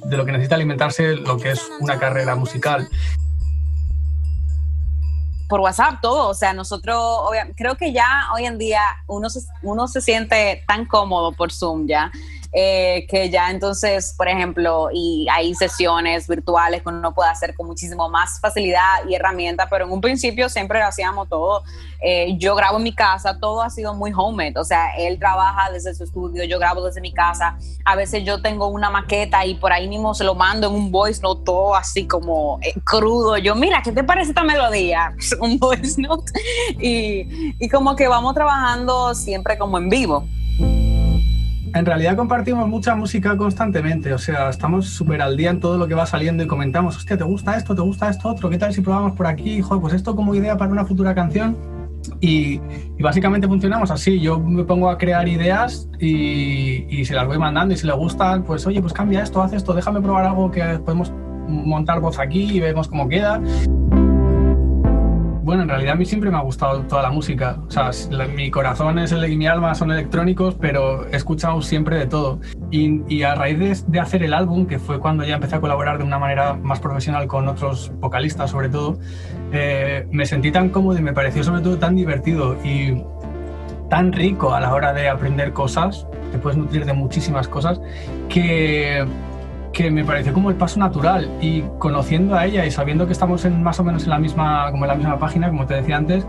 de lo que necesita alimentarse lo que es una carrera musical. Por WhatsApp, todo. O sea, nosotros, creo que ya hoy en día uno uno se siente tan cómodo por Zoom ya. Eh, que ya entonces, por ejemplo, y hay sesiones virtuales que uno puede hacer con muchísimo más facilidad y herramienta, pero en un principio siempre hacíamos todo. Eh, yo grabo en mi casa, todo ha sido muy homemade, o sea, él trabaja desde su estudio, yo grabo desde mi casa, a veces yo tengo una maqueta y por ahí mismo se lo mando en un voice note todo así como eh, crudo, yo mira, ¿qué te parece esta melodía? un voice note y, y como que vamos trabajando siempre como en vivo. En realidad compartimos mucha música constantemente, o sea, estamos súper al día en todo lo que va saliendo y comentamos, hostia, ¿te gusta esto? ¿Te gusta esto otro? ¿Qué tal si probamos por aquí? Joder, pues esto como idea para una futura canción. Y, y básicamente funcionamos así, yo me pongo a crear ideas y, y se las voy mandando y si le gustan, pues oye, pues cambia esto, haz esto, déjame probar algo que podemos montar voz aquí y vemos cómo queda. Bueno, en realidad a mí siempre me ha gustado toda la música. O sea, la- mi corazón es el, mi alma son electrónicos, pero he escuchado siempre de todo. Y, y a raíz de, de hacer el álbum, que fue cuando ya empecé a colaborar de una manera más profesional con otros vocalistas, sobre todo, eh, me sentí tan cómodo y me pareció sobre todo tan divertido y tan rico a la hora de aprender cosas. Te puedes nutrir de muchísimas cosas que que me pareció como el paso natural. Y conociendo a ella y sabiendo que estamos en más o menos en la misma como en la misma página como te decía antes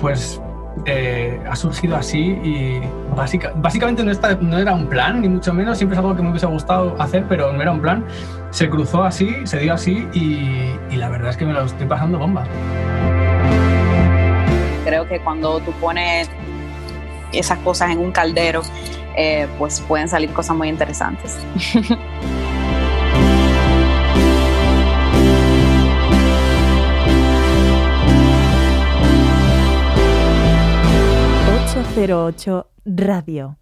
pues eh, ha surgido así y básica- básicamente no, está- no era un plan ni mucho menos siempre es algo que me hubiese gustado hacer pero no era un plan. Se cruzó así se dio así y, y la verdad es que me lo estoy pasando bomba. Creo que cuando tú pones esas cosas en un caldero, eh, pues pueden salir cosas muy interesantes. ...808 Radio.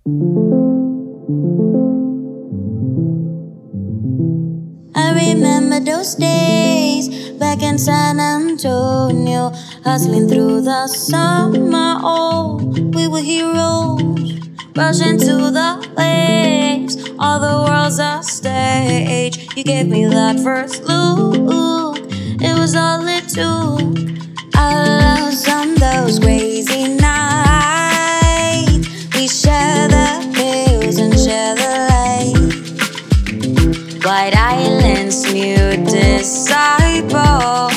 I remember those days back in San Antonio, hustling through the summer. Oh, we were heroes, rushing to the waves. All the world's a stage. You gave me that first look, it was all it took. I lost on those crazy nights. Share the pills and share the light. White Islands, new disciples.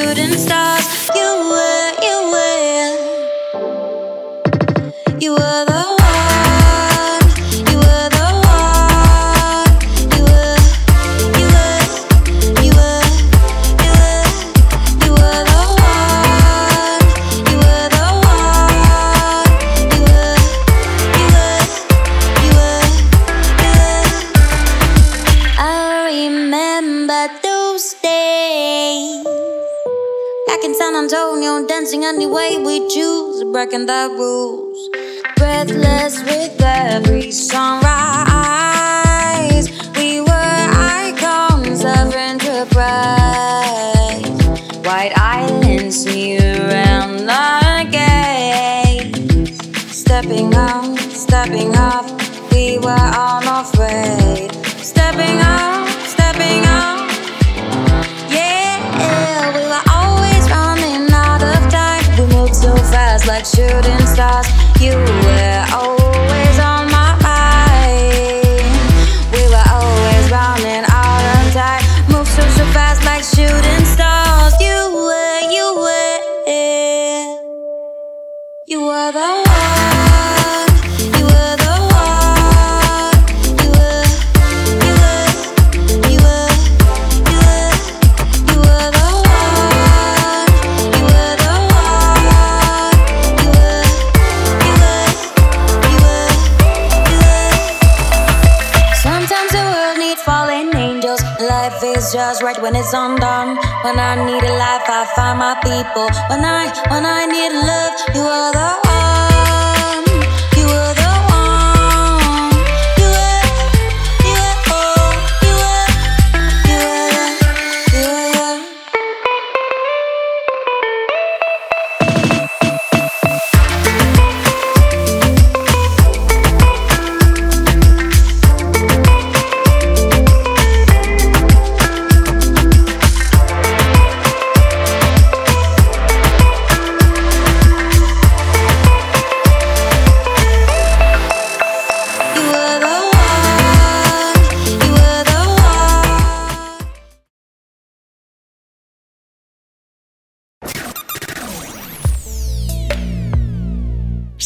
Shooting stars. Breaking the rules Breathless with every sunrise. We were icons of enterprise. White Islands, new and again Stepping out, stepping up We were unafraid shooting stars. You were always undone. When I need a life, I find my people. When I, when I need love, you are the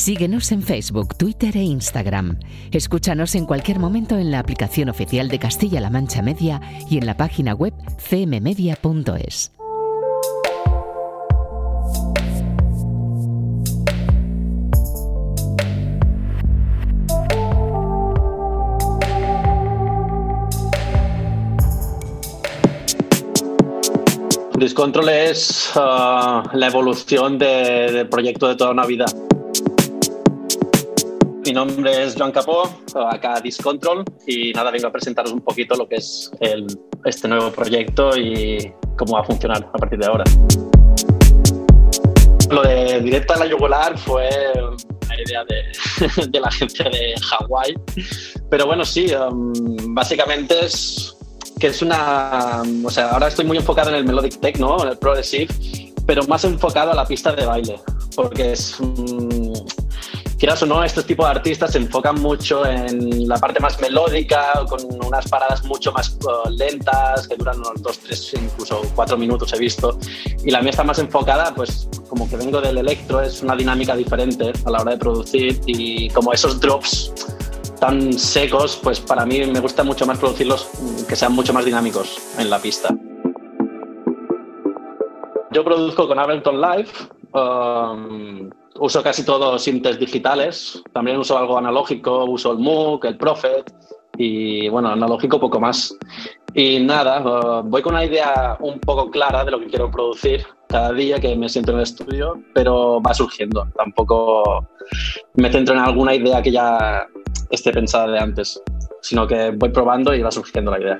Síguenos en Facebook, Twitter e Instagram. Escúchanos en cualquier momento en la aplicación oficial de Castilla-La Mancha Media y en la página web cmmedia.es. Discontrol es ah, la evolución de- del proyecto de toda una vida. Mi nombre es Joan Capó, acá Discontrol, y nada, vengo a presentaros un poquito lo que es el- este nuevo proyecto y cómo va a funcionar a partir de ahora. Lo de directa a la yugular fue una idea de, de la gente de Hawái, pero bueno, sí, um, básicamente es que es una. O sea, ahora estoy muy enfocado en el melodic techno, en el progressive, pero más enfocado a la pista de baile, porque es. mm, quieras o no, este tipo de artistas se enfocan mucho en la parte más melódica, con unas paradas mucho más uh, lentas, que duran unos dos, tres, incluso cuatro minutos he visto. Y la mía está más enfocada, pues como que vengo del electro, es una dinámica diferente a la hora de producir y como esos drops tan secos, pues para mí me gusta mucho más producirlos mm, que sean mucho más dinámicos en la pista. Yo produzco con Ableton Live, um, uso casi todos sintes digitales, también uso algo analógico, uso el Moog, el Prophet y bueno, analógico poco más. Y nada, voy con una idea un poco clara de lo que quiero producir cada día que me siento en el estudio, pero va surgiendo. Tampoco me centro en alguna idea que ya esté pensada de antes, sino que voy probando y va surgiendo la idea.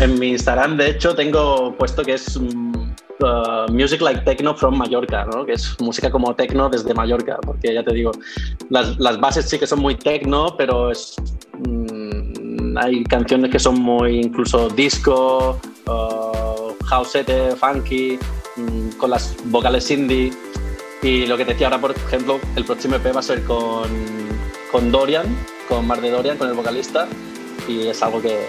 En mi Instagram, de hecho, tengo puesto que es mm, uh, Music Like Techno from Mallorca, ¿no? que es música como techno desde Mallorca, porque ya te digo, las, las bases sí que son muy techno, pero es, mm, hay canciones que son muy incluso disco, uh, houseete, funky, mm, con las vocales indie. Y lo que te decía ahora, por ejemplo, el próximo EP va a ser con, con Dorian, con Mar de Dorian, con el vocalista, y es algo que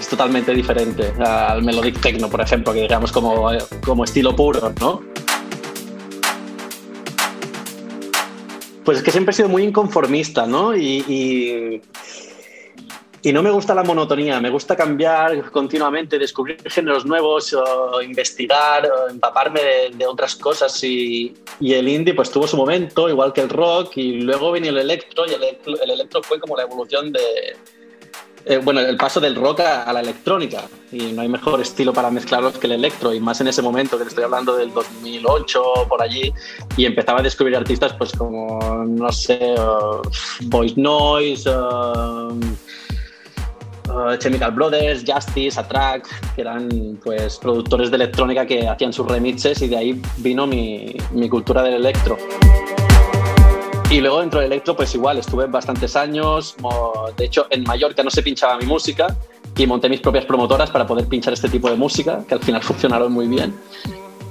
es totalmente diferente al melodic techno, por ejemplo, que digamos como, como estilo puro, ¿no? Pues es que siempre he sido muy inconformista, ¿no? Y, y, no me gusta la monotonía, me gusta cambiar continuamente, descubrir géneros nuevos, o investigar, o empaparme de, otras cosas. Y, y, el indie pues tuvo su momento, igual que el rock, y luego vino el electro, y el electro fue como la evolución de, eh, bueno, el paso del rock a, la electrónica y no hay mejor estilo para mezclarlos que el electro y más en ese momento que te estoy hablando del 2008 por allí y empezaba a descubrir artistas pues como no sé uh, Voice Noise uh, Chemical Brothers, Justice, Attract, que eran pues productores de electrónica que hacían sus remixes y de ahí vino mi, mi cultura del electro. Y luego dentro del electro, pues igual, estuve bastantes años. De hecho, en Mallorca no se pinchaba mi música y monté mis propias promotoras para poder pinchar este tipo de música, que al final funcionaron muy bien.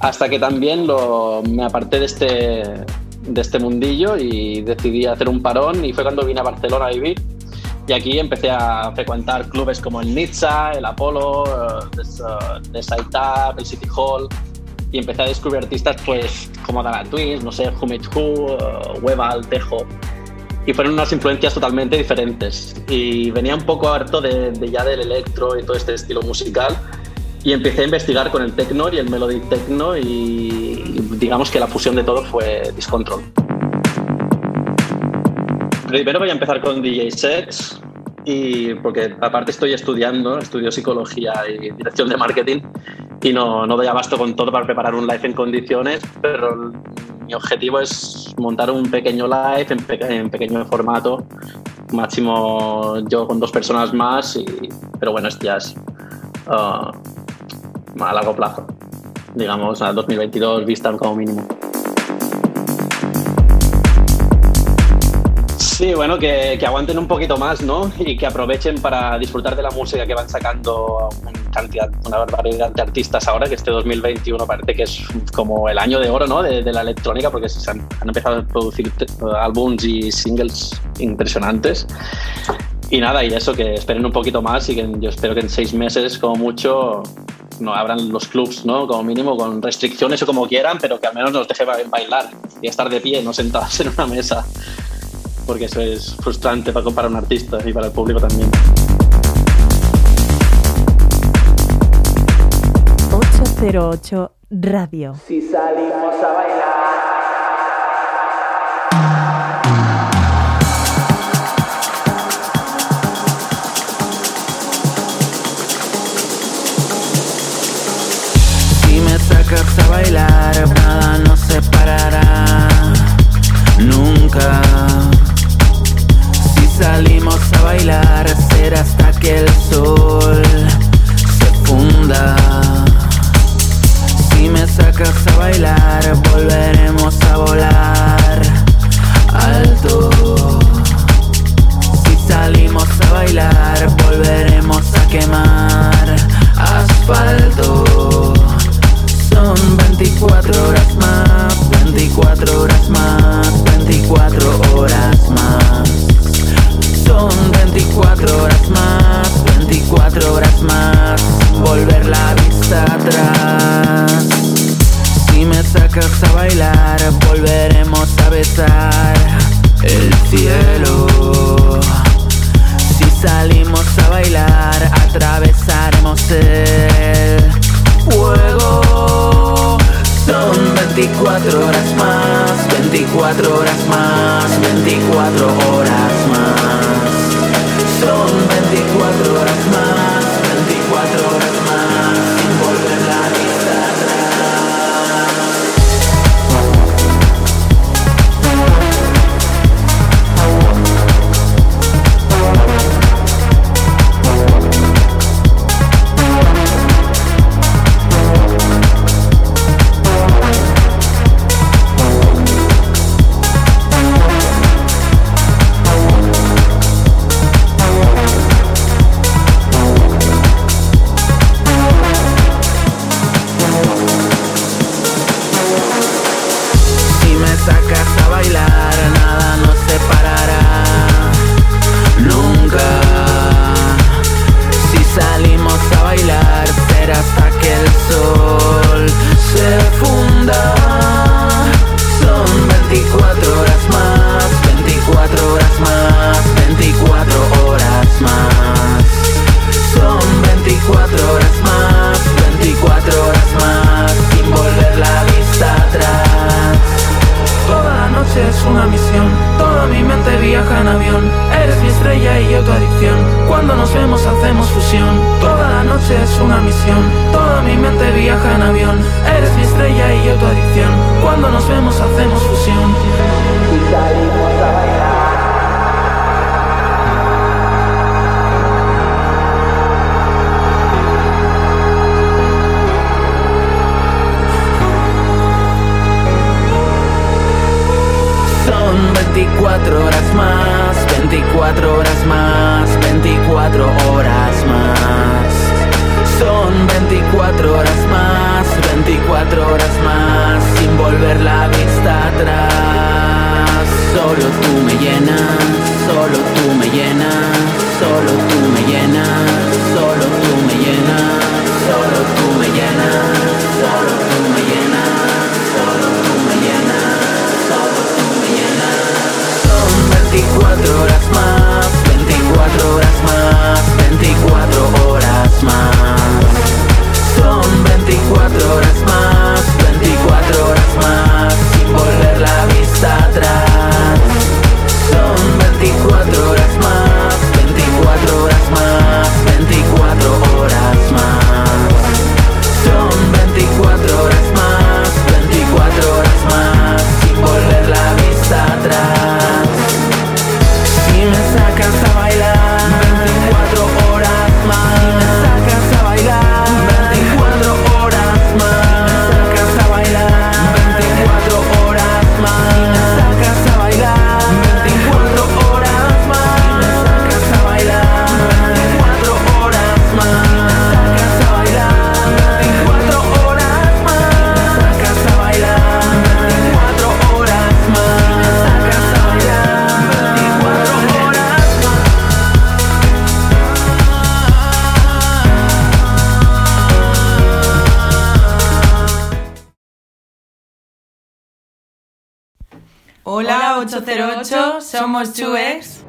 Hasta que también lo, me aparté de este, de este mundillo y decidí hacer un parón y fue cuando vine a Barcelona a vivir. Y aquí empecé a frecuentar clubes como el Nizza, el uh, The Side Up, el City Hall, y empecé a descubrir artistas pues como Dana Twins, no sé, Made Who, uh, Webal, Tejo. Y fueron unas influencias totalmente diferentes. Y venía un poco harto de, de, ya del electro y todo este estilo musical. Y empecé a investigar con el techno y el melodic techno y digamos que la fusión de todo fue Discontrol. Primero voy a empezar con DJ sets, y porque aparte estoy estudiando, estudio psicología y dirección de marketing y no, no doy abasto con todo para preparar un live en condiciones, pero mi objetivo es montar un pequeño live en, pe en pequeño formato, máximo yo con dos personas más, y, pero bueno, esto ya uh, a largo plazo, digamos a 2022 vista como mínimo. Sí, bueno, que, que, aguanten un poquito más, ¿no? Y que aprovechen para disfrutar de la música que van sacando cantidad, una barbaridad de artistas ahora, que este 2021 parece que es como el año de oro, ¿no? De, de la electrónica, porque se han, han, empezado a producir álbums y singles impresionantes. Y nada, y eso, que esperen un poquito más y que yo espero que en seis meses, como mucho, no abran los clubs, ¿no? Como mínimo, con restricciones o como quieran, pero que al menos nos dejen bailar y estar de pie, no sentados en una mesa porque eso es frustrante para, para un artista y para el público también. 808 Radio. Si salimos a bailar. Si me sacas a bailar, nada nos separará. Nunca salimos a bailar será hasta que el sol A bailar, volveremos a volar alto. Si salimos a bailar, volveremos a quemar asfalto. Son 24 horas más, 24 horas más. 24 horas más. Son 24 horas más, 24 horas más, volver la vista atrás. Si me sacas a bailar, volveremos a besar el cielo. Si salimos a bailar, atravesaremos el fuego. Son 24 horas más, 24 horas más, 24 horas más. Son hacemos fusión. Toda la noche es una misión, toda mi mente viaja en avión. Eres mi estrella y yo tu adicción. Cuando nos vemos hacemos fusión. Son 24 horas más, 24 horas más, 24 horas más. Son 24 horas más, 24 horas más, sin volver la vista atrás. Solo tú me llenas, solo tú me llenas, solo tú me llenas, solo tú me llenas, solo tú me llenas, solo tú me llenas, solo tú me llenas, solo tú me llenas. Son 24 horas más, 24 horas más, 24 horas más. Son 24 horas más, 24 horas más, sin volver la vista atrás. Son 24 horas más, 24 horas más, 24 horas más. Somos Chuex.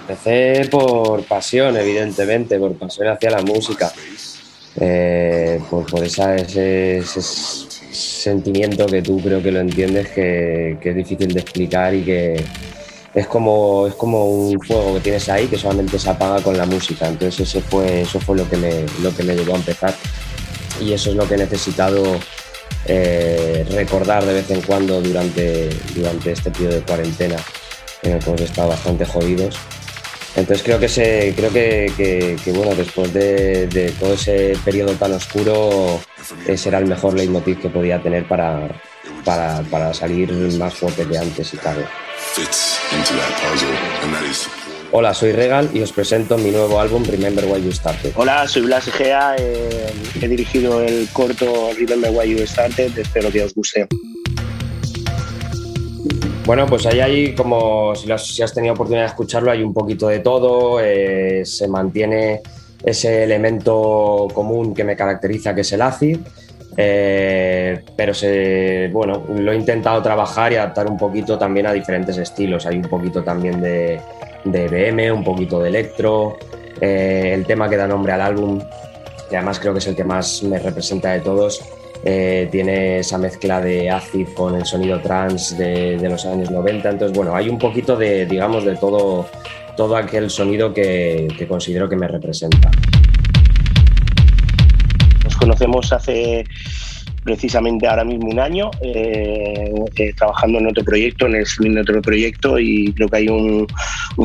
Empecé por pasión, evidentemente, por pasión hacia la música, eh, por, por esa- ese, ese sentimiento que tú creo que lo entiendes, que, que es difícil de explicar y que es como, es como un fuego que tienes ahí que solamente se apaga con la música. Entonces ese fue, eso fue lo que, me, lo que me llevó a empezar y eso es lo que he necesitado eh, recordar de vez en cuando durante, durante este periodo de cuarentena en el que hemos estado bastante jodidos. Entonces creo que, se, creo que, que- que, bueno, después de, de todo ese periodo tan oscuro, ese era el mejor leitmotiv que podía tener para, para, para salir más fuerte que antes y tal. Hola, soy Regal y os presento mi nuevo álbum Remember Why You Started. Hola, soy Blas Egea, eh, he dirigido el corto Remember Why You Started, espero que os guste. Bueno, pues ahí hay como, si, las- si has tenido oportunidad de escucharlo, hay un poquito de todo, eh, se mantiene ese elemento común que me caracteriza, que es el acid, eh, pero se, bueno, lo he intentado trabajar y adaptar un poquito también a diferentes estilos. Hay un poquito también de, de BM, un poquito de electro, eh, el tema que da nombre al álbum, que además creo que es el que más me representa de todos, eh, tiene esa mezcla de acid con el sonido trance de, de los años 90. Entonces, bueno, hay un poquito de, digamos, de todo, todo aquel sonido que, que considero que me representa. Nos conocemos hace precisamente ahora mismo un año, eh, eh, trabajando en otro proyecto, en el en otro proyecto, y creo que hay un,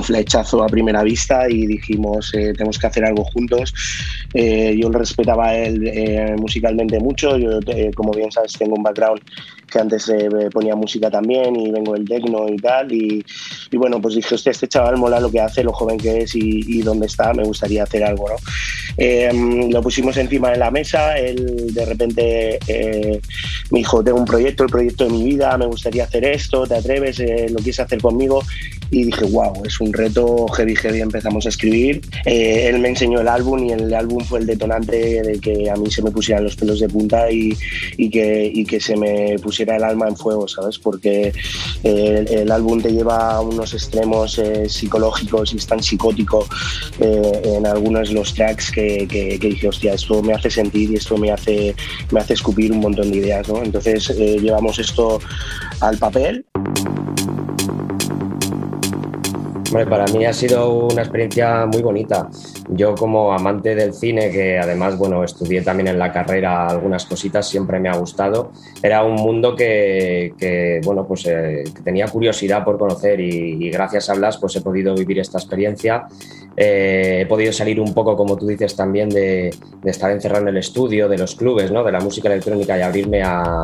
flechazo a primera vista y dijimos, eh, tenemos que hacer algo juntos. Yo lo respetaba él musicalmente mucho, yo, como bien sabes, tengo un background que antes ponía música también y vengo del techno y tal, y, y bueno, pues dije, este chaval mola lo que hace, lo joven que es y, y dónde está, me gustaría hacer algo, ¿no? Lo pusimos encima de la mesa, él de repente eh, me dijo, tengo un proyecto, el proyecto de mi vida, me gustaría hacer esto, ¿te atreves? Eh, ¿Lo quieres hacer conmigo? Y dije, wow, es un reto heavy, heavy, empezamos a escribir. Eh, él me enseñó el álbum y el álbum fue el detonante de que a mí se me pusieran los pelos de punta y, y que, y que se me pusiera el alma en fuego, ¿sabes? Porque eh, el, el álbum te lleva a unos extremos eh, psicológicos y es tan psicótico eh, en algunos de los tracks que, que- que dije, hostia, esto me hace sentir y esto me hace, me hace escupir un montón de ideas, ¿no? Entonces eh, llevamos esto al papel. Hombre, para mí ha sido una experiencia muy bonita. Yo como amante del cine, que además, bueno, estudié también en la carrera algunas cositas, siempre me ha gustado. Era un mundo que, bueno, pues eh, que tenía curiosidad por conocer y, gracias a Blas pues he podido vivir esta experiencia. Eh, he podido salir un poco, como tú dices, también de, estar encerrado en el estudio, de los clubes, ¿no? de la música electrónica y abrirme a,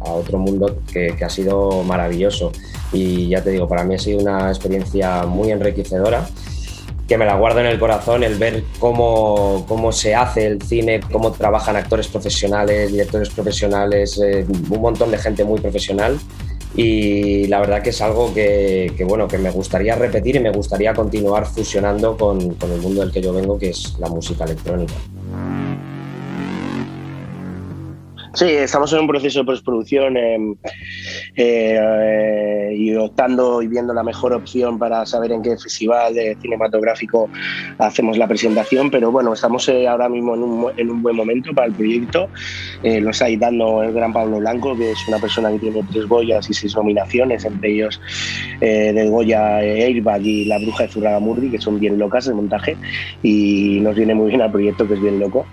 otro mundo que ha sido maravilloso. Y ya te digo, para mí ha sido una experiencia muy enriquecedora que me la guardo en el corazón, el ver cómo, cómo se hace el cine, cómo trabajan actores profesionales, directores profesionales, eh, un montón de gente muy profesional. Y la verdad que es algo que, que, bueno, que me gustaría repetir y me gustaría continuar fusionando con, con el mundo del que yo vengo, que es la música electrónica. Sí, estamos en un proceso de postproducción eh, eh, y optando y viendo la mejor opción para saber en qué festival cinematográfico hacemos la presentación, pero bueno, estamos eh, ahora mismo en un, en un buen momento para el proyecto. Eh, lo está editando el gran Pablo Blanco, que es una persona que tiene tres Goyas y seis nominaciones, entre ellos eh, de Goya Airbag y La Bruja de Zurragamurdi, que son bien locas de montaje y nos viene muy bien al proyecto, que es bien loco.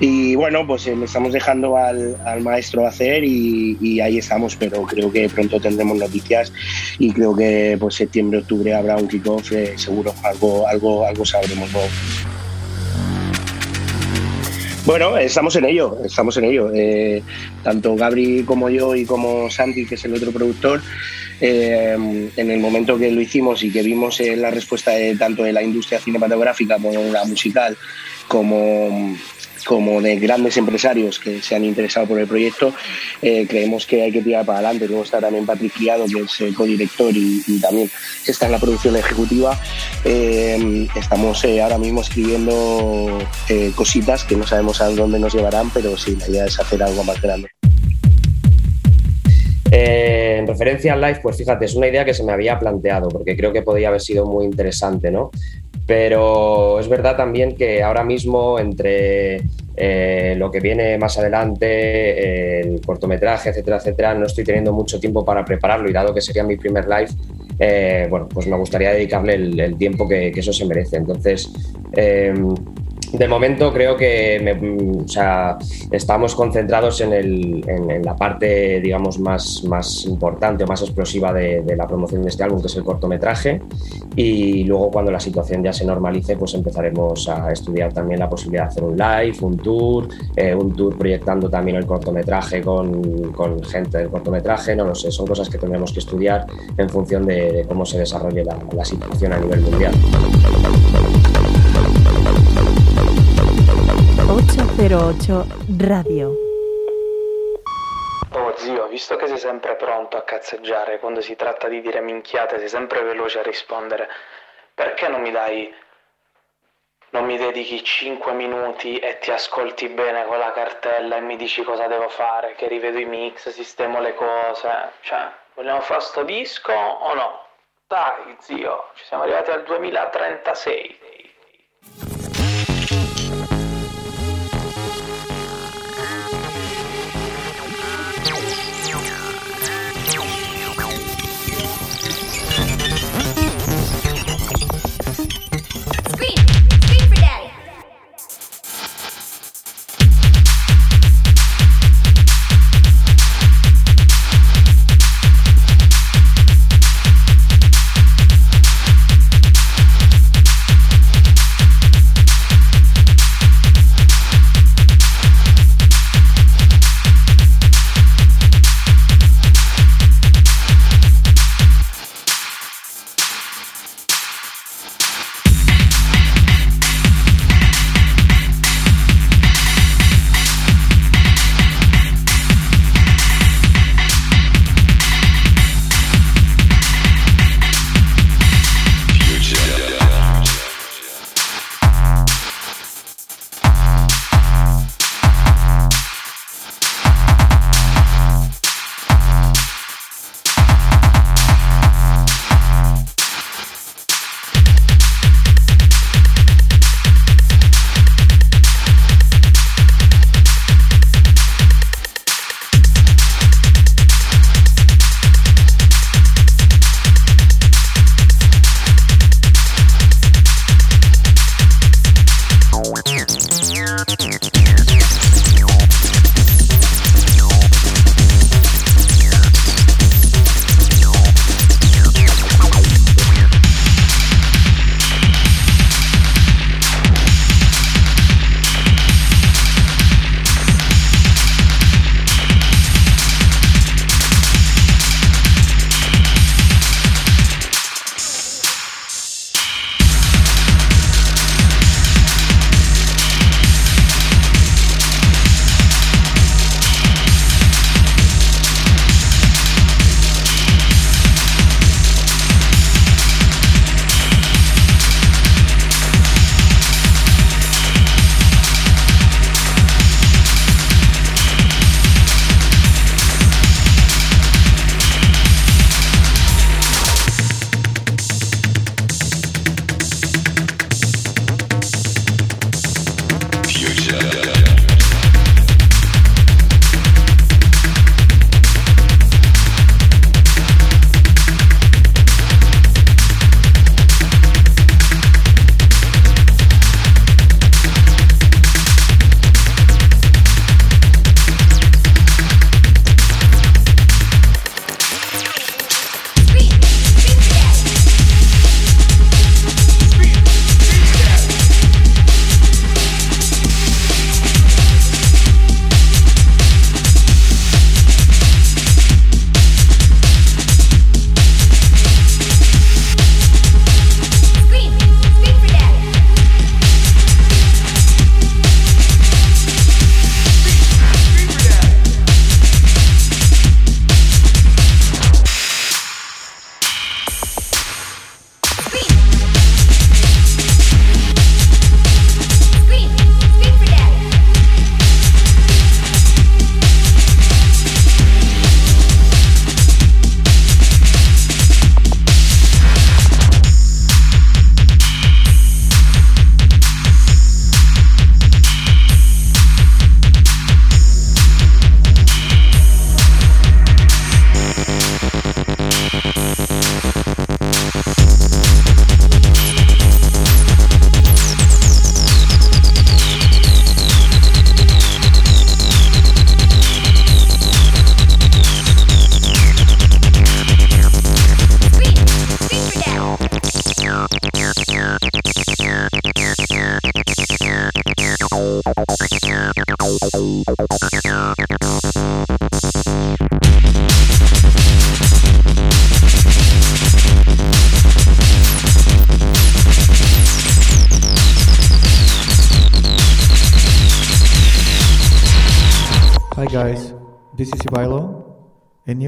Y bueno, pues eh, le estamos dejando al, al maestro hacer y, ahí estamos, pero creo que pronto tendremos noticias y creo que pues septiembre, octubre habrá un kickoff, eh, seguro, algo, algo, algo sabremos nuevo. Bueno, estamos en ello, estamos en ello. Eh, tanto Gabri como yo y como Santi, que es el otro productor, eh, en el momento que lo hicimos y que vimos la respuesta de, tanto de la industria cinematográfica como la musical, como, como de grandes empresarios que se han interesado por el proyecto, eh, creemos que hay que tirar para adelante. Luego está también Patrick Criado, que es el codirector y, también está en la producción ejecutiva. Eh, estamos eh, ahora mismo escribiendo cositas que no sabemos a dónde nos llevarán, pero sí, la idea es hacer algo más grande. En referencia al live, pues fíjate, es una idea que se me había planteado, porque creo que podría haber sido muy interesante, ¿no? Pero es verdad también que ahora mismo, entre eh, lo que viene más adelante, el cortometraje, etcétera, etcétera, no estoy teniendo mucho tiempo para prepararlo y dado que sería mi primer live, eh, bueno, pues me gustaría dedicarle el, el tiempo que, que eso se merece. Entonces, eh, de momento creo que me- mm, o sea, estamos concentrados en, el- la parte, digamos, más, importante o más explosiva de, la promoción de este álbum, que es el cortometraje. Y luego cuando la situación ya se normalice, pues empezaremos a estudiar también la posibilidad de hacer un live, un tour, eh, un tour proyectando también el cortometraje con, gente del cortometraje, no lo sé, son cosas que tendremos que estudiar en función de, de cómo se desarrolle la, la situación a nivel mundial. 808 Radio. Oh zio, visto che sei sempre pronto a cazzeggiare quando si tratta di dire minchiate, sei sempre veloce a rispondere, perché non mi dai. non mi dedichi 5 minuti e ti ascolti bene con la cartella e mi dici cosa devo fare, che rivedo i mix, sistemo le cose. Cioè, vogliamo fare sto disco o no? Dai, zio, ci siamo arrivati al 2036.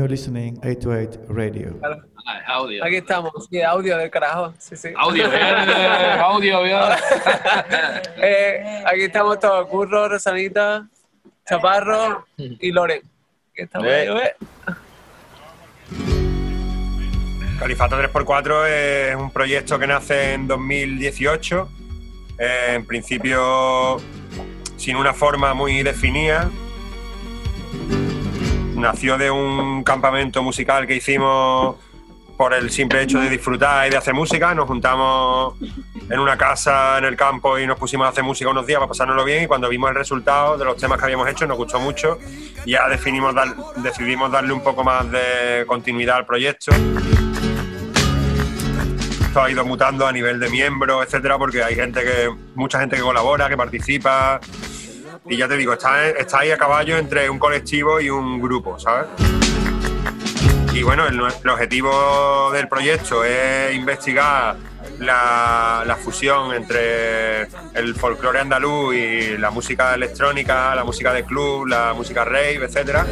You're listening 828 Radio. audio. Aquí estamos, sí, audio del carajo. Sí, sí. Audio, bien, audio, bien. Eh, aquí estamos todos, Curro, Rosanita, Chaparro y Loren. Aquí estamos, Eh. eh. Califato 3x4 es un proyecto que nace en 2018, eh, en principio sin una forma muy definida. Nació de un campamento musical que hicimos por el simple hecho de disfrutar y de hacer música. Nos juntamos en una casa en el campo y nos pusimos a hacer música unos días para pasárnoslo bien y cuando vimos el resultado de los temas que habíamos hecho nos gustó mucho y ya definimos dar- decidimos darle un poco más de continuidad al proyecto. Esto ha ido mutando a nivel de miembros, etcétera, porque hay gente que, mucha gente que colabora, que participa. Y ya te digo, está, está ahí a caballo entre un colectivo y un grupo, ¿sabes? Y bueno, el, el objetivo del proyecto es investigar la, la fusión entre el folclore andaluz y la música electrónica, la música de club, la música rave, etcétera.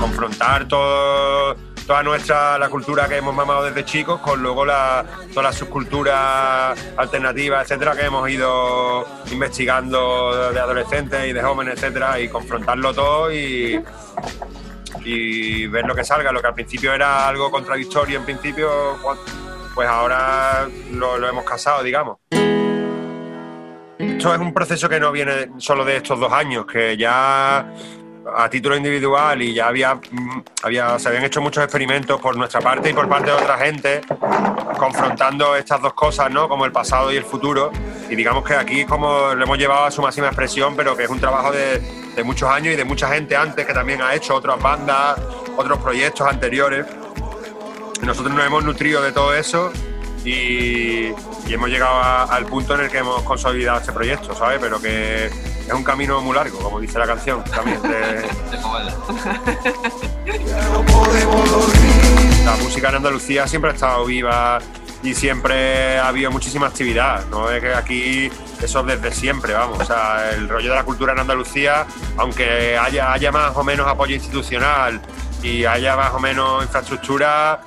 Confrontar todo, toda nuestra la cultura que hemos mamado desde chicos con luego la, todas las subculturas alternativas, etcétera, que hemos ido investigando de adolescentes y de jóvenes, etcétera, y confrontarlo todo y, y ver lo que salga. Lo que al principio era algo contradictorio en principio, pues ahora lo, lo hemos casado, digamos. Esto es un proceso que no viene solo de estos dos años, que ya a título individual y ya había, mm, había, se habían hecho muchos experimentos por nuestra parte y por parte de otra gente, confrontando estas dos cosas, ¿no? Como el pasado y el futuro. Y digamos que aquí como lo hemos llevado a su máxima expresión, pero que es un trabajo de, de muchos años y de mucha gente antes que también ha hecho otras bandas, otros proyectos anteriores. Nosotros nos hemos nutrido de todo eso y, y hemos llegado a- al punto en el que hemos consolidado este proyecto, ¿sabes? Pero que es un camino muy largo, como dice la canción también. de- la música en Andalucía siempre ha estado viva y siempre ha habido muchísima actividad, ¿no? Es que aquí eso desde siempre, vamos. O sea, el rollo de la cultura en Andalucía, aunque haya, haya más o menos apoyo institucional y haya más o menos infraestructura,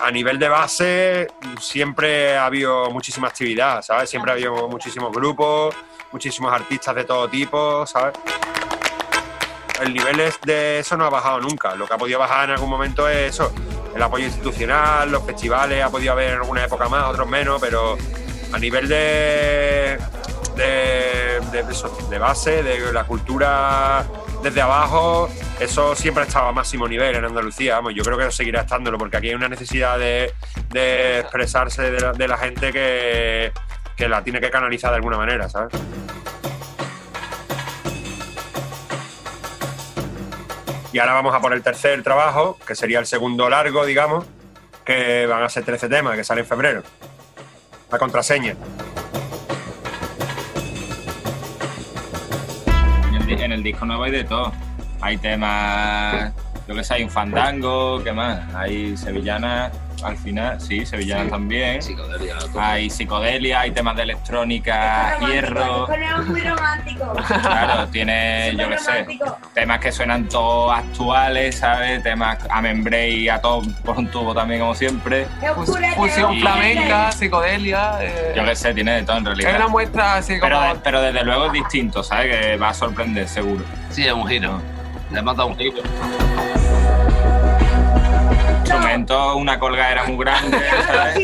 a nivel de base siempre ha habido muchísima actividad, ¿sabes? Siempre ha habido muchísimos grupos, muchísimos artistas de todo tipo, ¿sabes? el nivel es- de eso no ha bajado nunca. Lo que ha podido bajar en algún momento es eso, el apoyo institucional, los festivales, ha podido haber en alguna época más, otros menos, pero a nivel de, de, de eso, de base, de la cultura desde abajo, eso siempre ha estado a máximo nivel en Andalucía. Vamos, yo creo que seguirá estándolo, porque aquí hay una necesidad de, de expresarse de la, de la gente que, que la tiene que canalizar de alguna manera, ¿sabes? Y ahora vamos a por el tercer trabajo, que sería el segundo largo, digamos, que van a ser 13 temas, que sale en febrero. La contraseña. En el, disco nuevo hay de todo. Hay temas, yo que sé, hay un fandango, ¿qué más? Hay sevillanas, al final, sí, sevillanas Sí. también. Hay psicodelia, hay temas de electrónica, hierro. Es muy romántico. Claro, tiene, yo qué sé, temas que suenan todos actuales, ¿sabes? Temas a membrane y a todo por un tubo también, como siempre. Fusión flamenca, psicodelia. eh, Yo qué sé, tiene de todo en realidad. es una muestra así como. Pero, de- pero desde luego es distinto, ¿sabes? Que va a sorprender, seguro. Sí, es un giro. Le mata un giro. Instrumento, una colgadera muy grande, ¿sabes?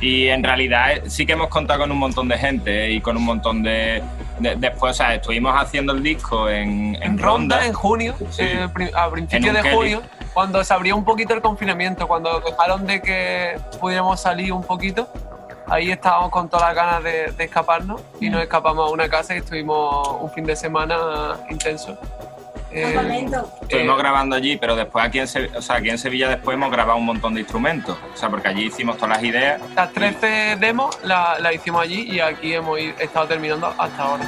Y en realidad eh, sí que hemos contado con un montón de gente eh, y con un montón de... de- después, o sea, estuvimos haciendo el disco en, en en Ronda, Ronda. en junio, Sí. eh, a principios de Kelly. junio, cuando se abrió un poquito el confinamiento, cuando dejaron de que pudiéramos salir un poquito, ahí estábamos con todas las ganas de, de escaparnos y nos escapamos a una casa y estuvimos un fin de semana intenso. Eh, Estuvimos grabando allí, pero después aquí en, Se- o sea, aquí en Sevilla después hemos grabado un montón de instrumentos. O sea, porque allí hicimos todas las ideas. Las 13 demos las hicimos allí y aquí hemos estado terminando hasta ahora.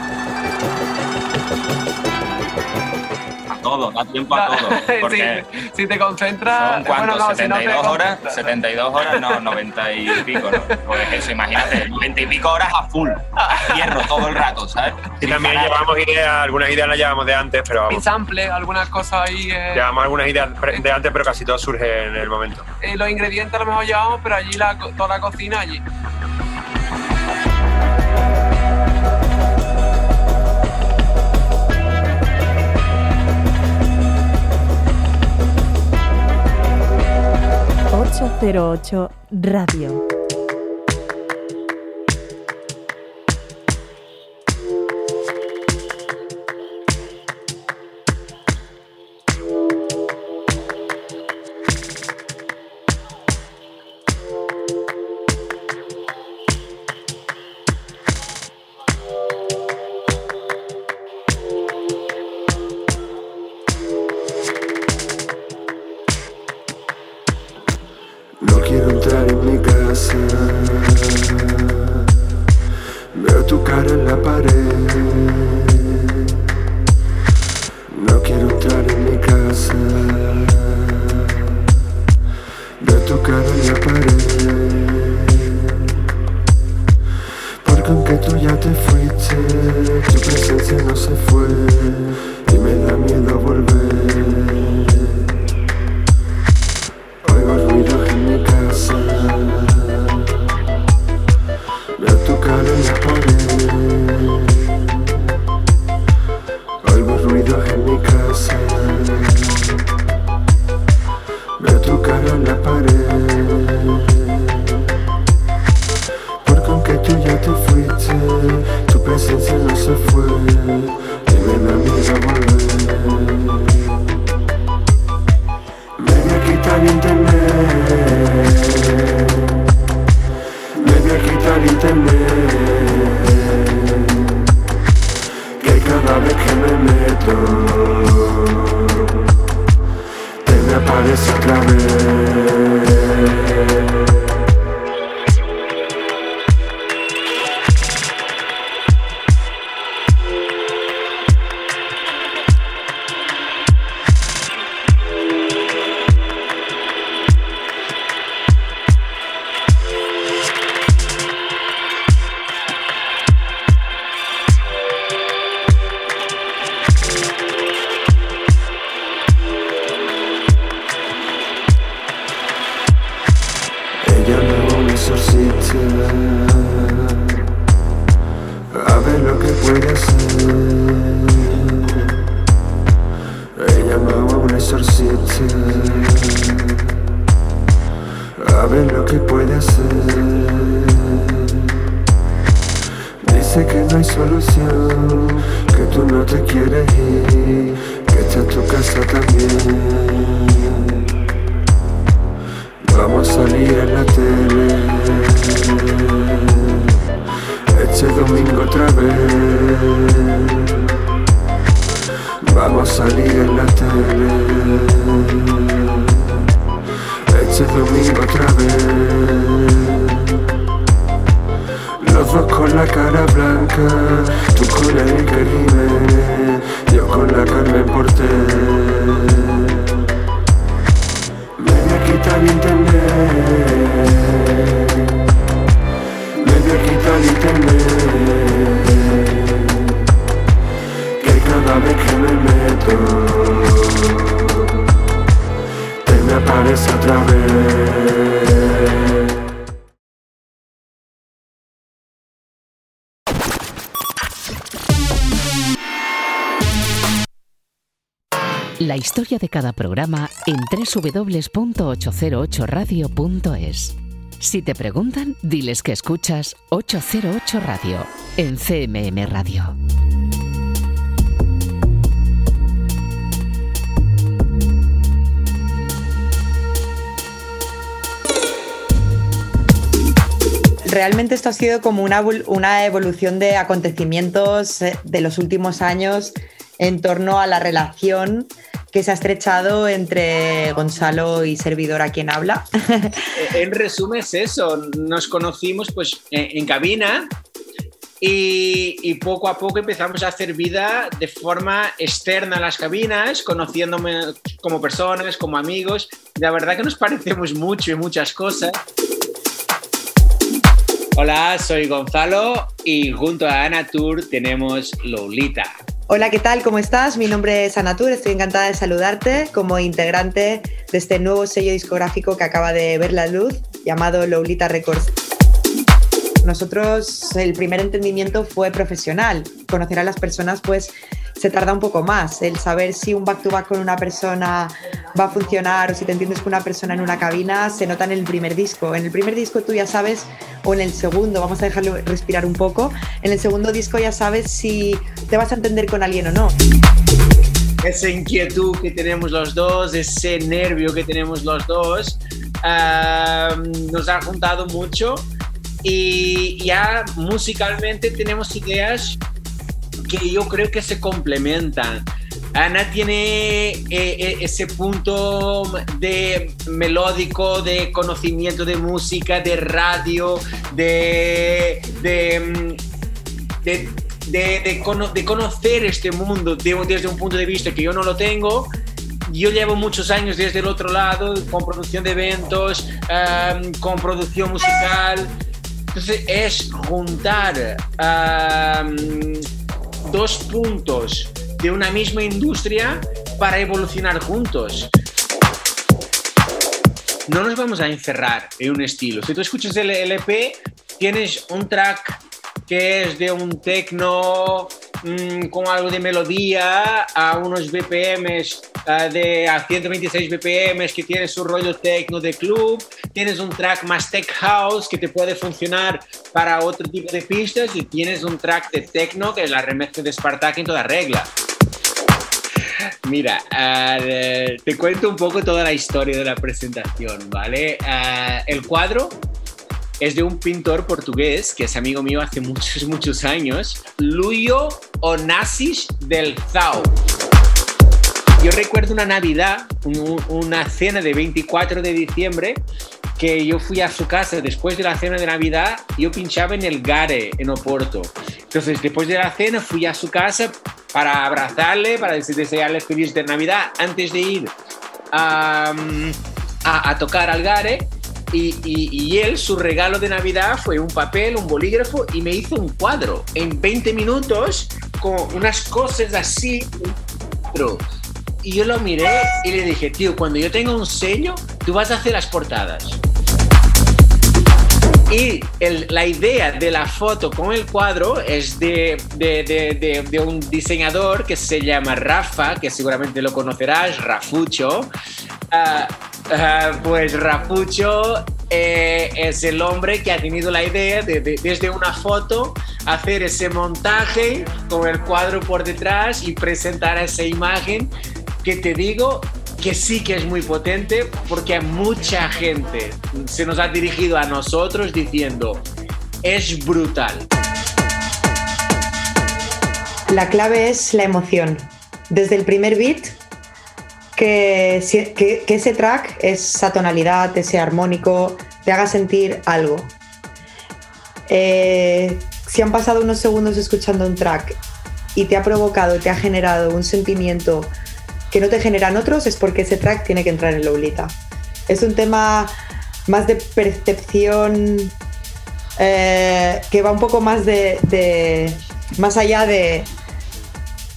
Todo, da tiempo a todo. Porque Sí, si te concentras. son cuántos, bueno, no, si no 72 horas, concentras. 72 horas, no, 90 y pico, ¿no? Pues eso, imagínate, 90 y pico horas a full, a hierro todo el rato, ¿sabes? Y también llevamos ideas, algunas ideas las llevamos de antes, pero vamos. sample, algunas cosas ahí. eh, Llevamos algunas ideas de antes, pero casi todo surge en el momento. eh, los ingredientes a lo mejor llevamos, pero allí la, toda la cocina allí. ...808 Radio. De cada programa en www.808radio.es. Si te preguntan, diles que escuchas 808 Radio en CMM Radio. Realmente esto ha sido como una, una evolución de acontecimientos eh, de los últimos años en torno a la relación que se ha estrechado entre Gonzalo y servidor a quien habla. En resumen es eso, nos conocimos pues en, en cabina Y, y poco a poco empezamos a hacer vida de forma externa a las cabinas, conociéndome como personas, como amigos. La verdad que nos parecemos mucho en muchas cosas. Hola, soy Gonzalo y junto a Ana Tour tenemos Lolita. Hola, ¿qué tal? ¿Cómo estás? Mi nombre es Anatur, estoy encantada de saludarte como integrante de este nuevo sello discográfico que acaba de ver la luz, llamado Lolita Records. Nosotros, el primer entendimiento fue profesional. Conocer a las personas, pues, se tarda un poco más. El saber si un back-to-back con una persona va a funcionar o si te entiendes con una persona en una cabina, se nota en el primer disco. En el primer disco tú ya sabes, o en el segundo, vamos a dejarlo respirar un poco, en el segundo disco ya sabes si te vas a entender con alguien o no. Esa inquietud que tenemos los dos, ese nervio que tenemos los dos, nos ha juntado mucho y ya musicalmente tenemos ideas que yo creo que se complementan. Ana tiene eh, eh, ese punto de melódico, de conocimiento de música, de radio, de, de, mm, de, de- cono- de conocer este mundo de- desde un punto de vista que yo no lo tengo. Yo llevo muchos años desde el otro lado, con producción de eventos, am, con producción musical. Entonces es juntar am, dos puntos de una misma industria para evolucionar juntos. No nos vamos a encerrar en un estilo. Si tú escuchas el LP, tienes un track que es de un techno mm, con algo de melodía a unos BPMs ah, de a 126 BPMs que tiene su rollo techno de club, tienes un track más tech house que te puede funcionar para otro tipo de pistas y tienes un track de techno que es la remezcla de Spartak en toda regla. Mira, eh, te cuento un poco toda la historia de la presentación, ¿vale? Ah, el cuadro es de un pintor portugués que es amigo mío hace muchos, muchos años, Luio Onassis del Zao. Yo recuerdo una Navidad, un- una cena de 24 de diciembre, que yo fui a su casa después de la cena de Navidad, yo pinchaba en el Gare, en Oporto. Entonces, después de la cena, fui a su casa para abrazarle, para dese- desearle feliz de Navidad, antes de ir a tocar al Gare. Y, y- él, su regalo de Navidad fue un papel, un bolígrafo y me hizo un cuadro en 20 minutos con unas cosas así. Y yo lo miré y le dije, tío, cuando yo tenga un sello, tú vas a hacer las portadas. Y la idea de la foto con el cuadro es de un diseñador que se llama Rafa, que seguramente lo conocerás, Rafucho. Ah, pues Rafucho eh, es el hombre que ha tenido la idea de, de- desde una foto hacer ese montaje con el cuadro por detrás y presentar esa imagen que te digo que sí que es muy potente porque mucha gente se nos ha dirigido a nosotros diciendo es brutal. La clave es la emoción. Desde el primer beat, que, ese track, esa tonalidad, ese armónico, te haga sentir algo. Eh, si han pasado unos segundos escuchando un track y te ha provocado, te ha generado un sentimiento que no te generan otros, es porque ese track tiene que entrar en Lolita. Es un tema más de percepción eh, que va un poco más de- más allá de,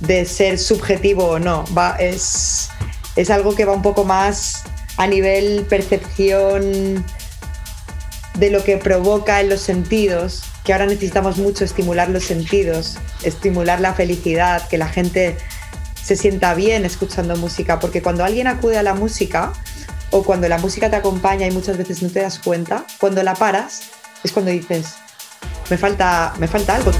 de ser subjetivo o no. Va, es, es algo que va un poco más a nivel percepción de lo que provoca en los sentidos, que ahora necesitamos mucho estimular los sentidos, estimular la felicidad, que la gente se sienta bien escuchando música, porque cuando alguien acude a la música o cuando la música te acompaña y muchas veces no te das cuenta, cuando la paras es cuando dices, me falta, me falta algo.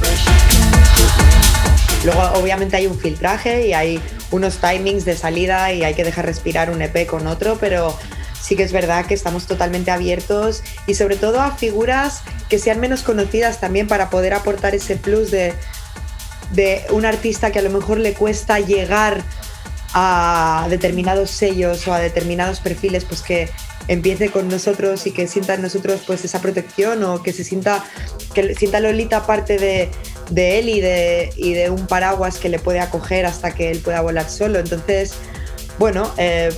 Luego obviamente hay un filtraje y hay unos timings de salida y hay que dejar respirar un EP con otro, pero sí que es verdad que estamos totalmente abiertos y sobre todo a figuras que sean menos conocidas también para poder aportar ese plus de, de un artista que a lo mejor le cuesta llegar a determinados sellos o a determinados perfiles, pues que empiece con nosotros y que sienta en nosotros pues esa protección o que se sienta que sienta Lolita parte de, de él y de, y de un paraguas que le puede acoger hasta que él pueda volar solo. Entonces, bueno, eh,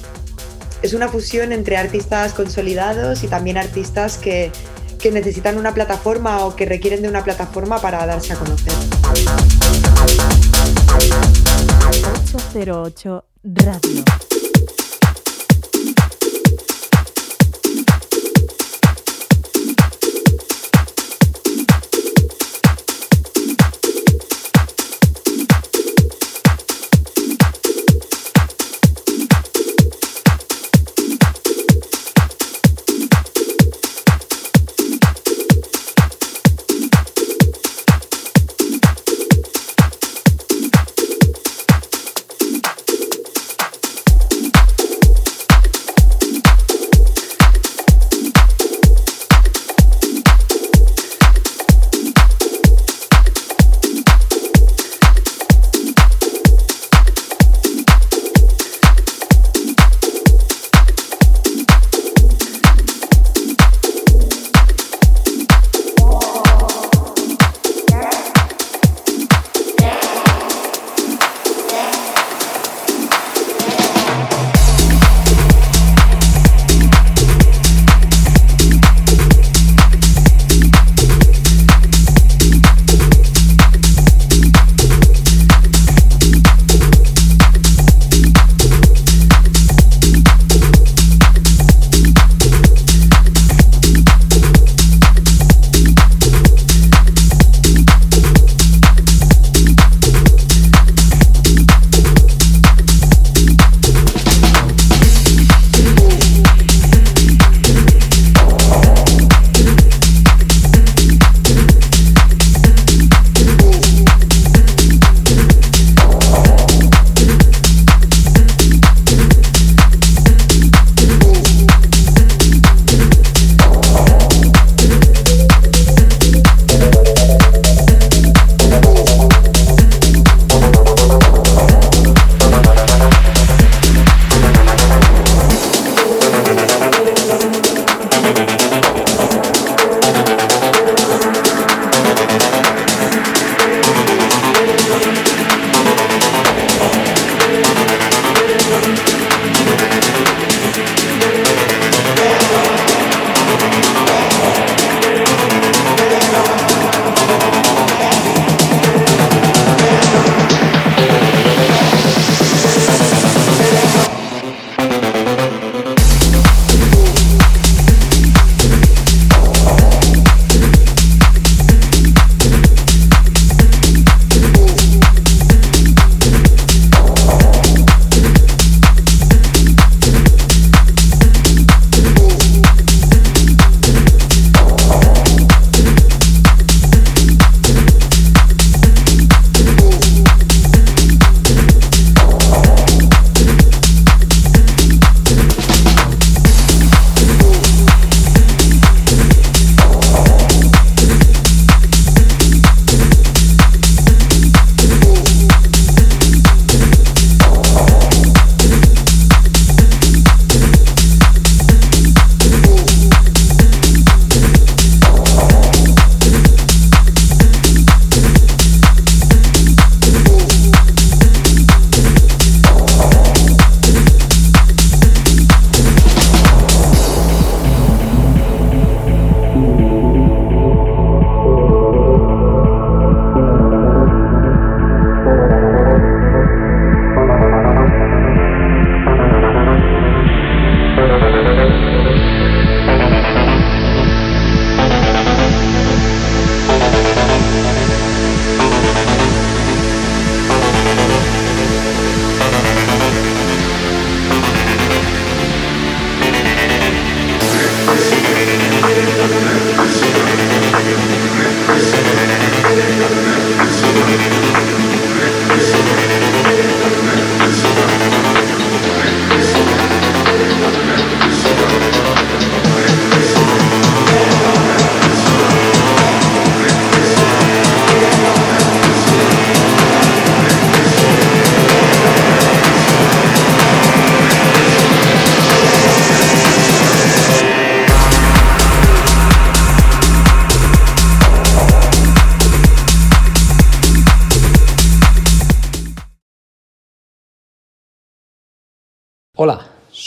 es una fusión entre artistas consolidados y también artistas que, que necesitan una plataforma o que requieren de una plataforma para darse a conocer. 808 Radio.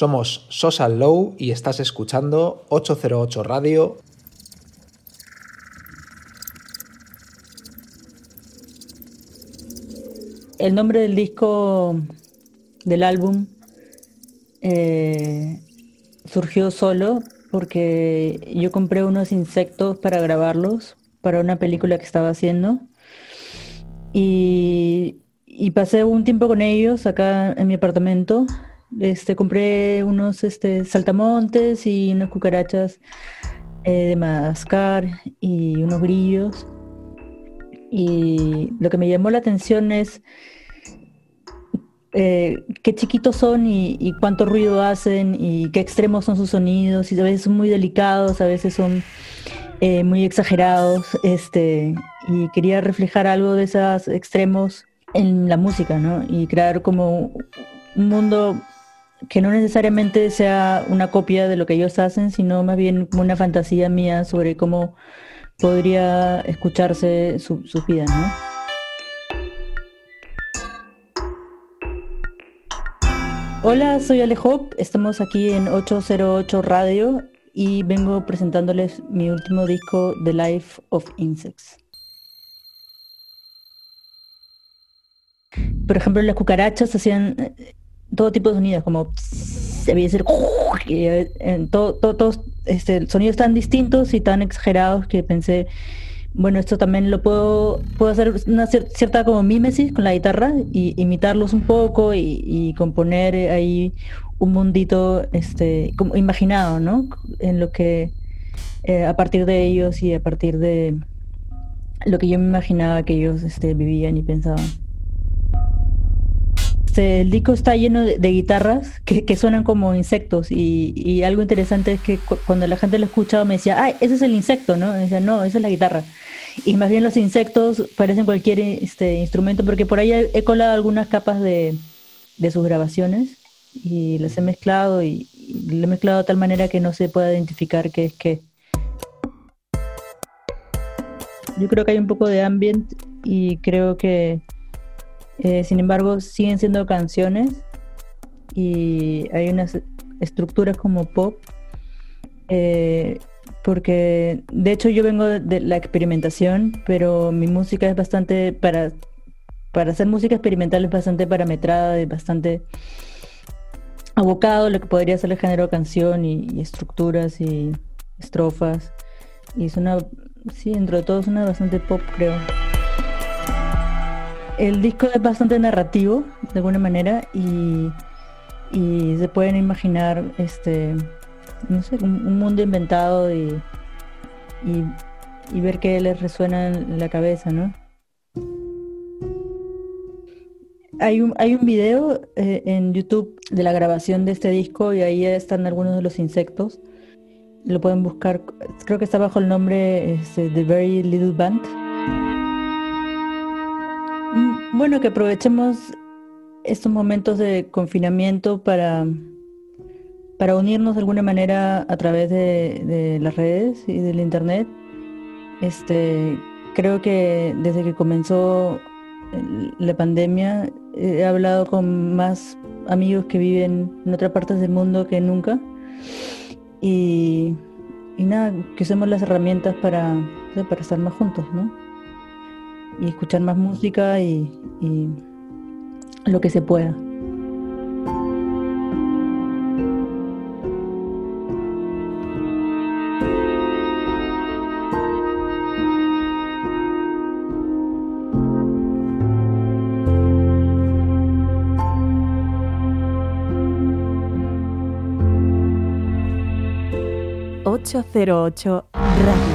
Somos Sosa Low y estás escuchando 808 Radio. El nombre del disco, del álbum, eh, surgió solo porque yo compré unos insectos para grabarlos para una película que estaba haciendo y, y pasé un tiempo con ellos acá en mi apartamento. Este, compré unos este, saltamontes y unas cucarachas eh, de Madagascar y unos grillos. Y lo que me llamó la atención es eh, qué chiquitos son y, cuánto ruido hacen y qué extremos son sus sonidos. Y a veces son muy delicados, a veces son eh, muy exagerados. Este, y quería reflejar algo de esos extremos en la música, ¿no? Y crear como un mundo que no necesariamente sea una copia de lo que ellos hacen, sino más bien una fantasía mía sobre cómo podría escucharse su- sus vidas, ¿no? Hola, soy Ale Hope, estamos aquí en 808 Radio y vengo presentándoles mi último disco, The Life of Insects. Por ejemplo, las cucarachas hacían todo tipo de sonidos, como se veía decir y, eh, todo, todo- todos este, sonidos tan distintos y tan exagerados que pensé, bueno, esto también lo puedo, puedo hacer una cier- cierta como mímesis con la guitarra y imitarlos un poco y, componer ahí un mundito este, como imaginado, ¿no? En lo que eh, a partir de ellos y a partir de lo que yo me imaginaba que ellos este, vivían y pensaban. Este, el disco está lleno de, guitarras que, suenan como insectos y, algo interesante es que cu- cuando la gente lo escuchaba me decía, ah, ese es el insecto, ¿no? Decía, no, esa es la guitarra. Y más bien los insectos parecen cualquier este, instrumento porque por ahí he, colado algunas capas de, sus grabaciones y las he mezclado y, y le he mezclado de tal manera que no se pueda identificar qué es qué. Yo creo que hay un poco de ambient y creo que eh, sin embargo, siguen siendo canciones y hay unas estructuras como pop, eh, porque de hecho yo vengo de la experimentación, pero mi música es bastante, para, para hacer música experimental es bastante parametrada, es bastante abocado lo que podría ser el género canción y, y estructuras y estrofas. Y es una, sí, dentro de todo es una bastante pop, creo. El disco es bastante narrativo, de alguna manera, y, se pueden imaginar, este, no sé, un, un mundo inventado y, y, y ver qué les resuena en la cabeza, ¿no? Hay un, hay un video eh, en YouTube de la grabación de este disco y ahí están algunos de los insectos. Lo pueden buscar, creo que está bajo el nombre este, The Very Little Band. Bueno, que aprovechemos estos momentos de confinamiento para, para unirnos de alguna manera a través de, las redes y del internet. Este, creo que desde que comenzó la pandemia he hablado con más amigos que viven en otras partes del mundo que nunca. Y, y nada, que usemos las herramientas para, para estar más juntos, ¿no? Y escuchar más música y, lo que se pueda. ...808 Radio. All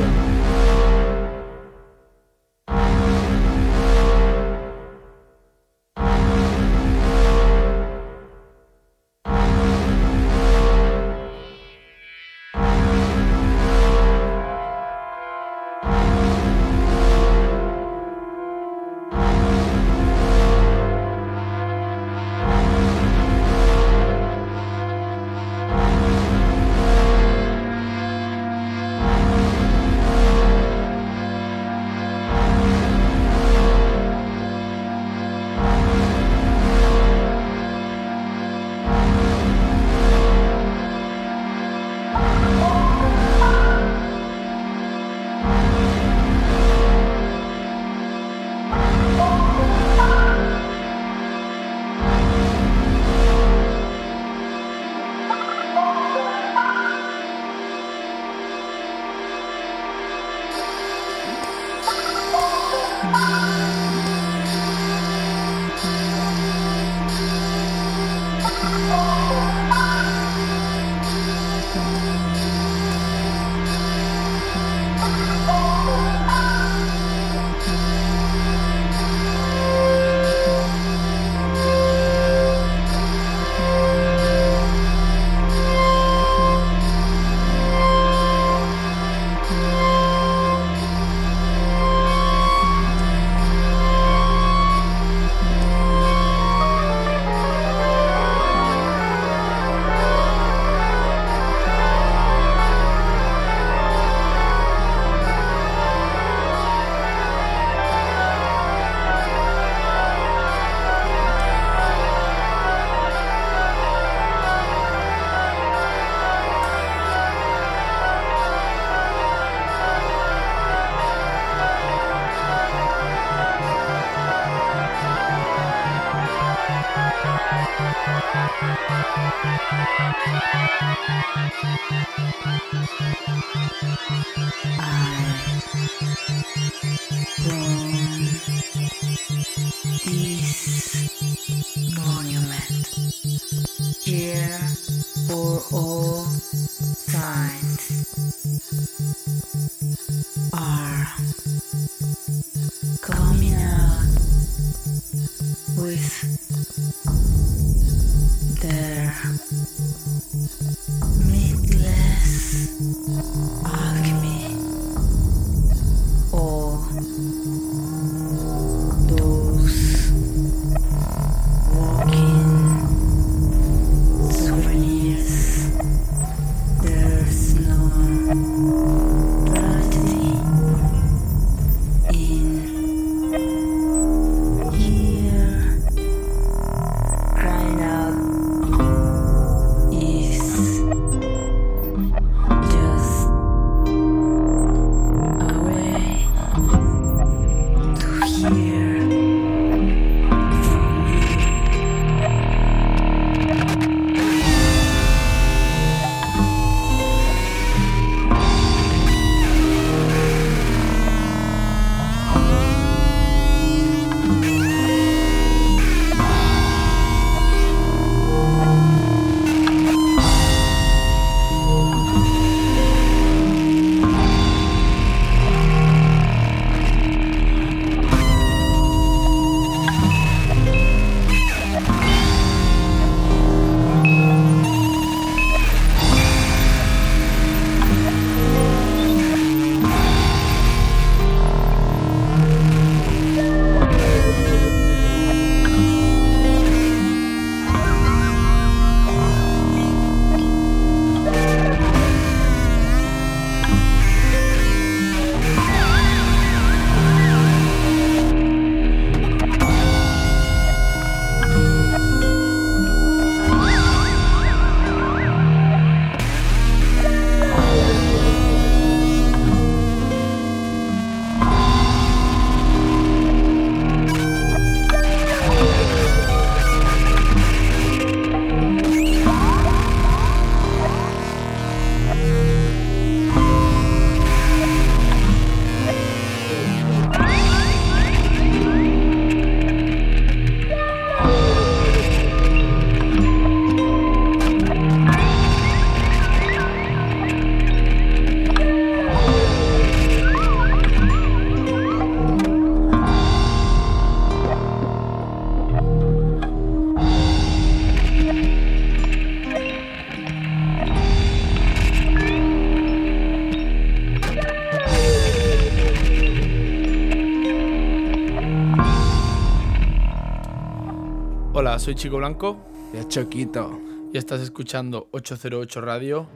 soy Chico Blanco. Y Choquito. Y estás escuchando 808 Radio.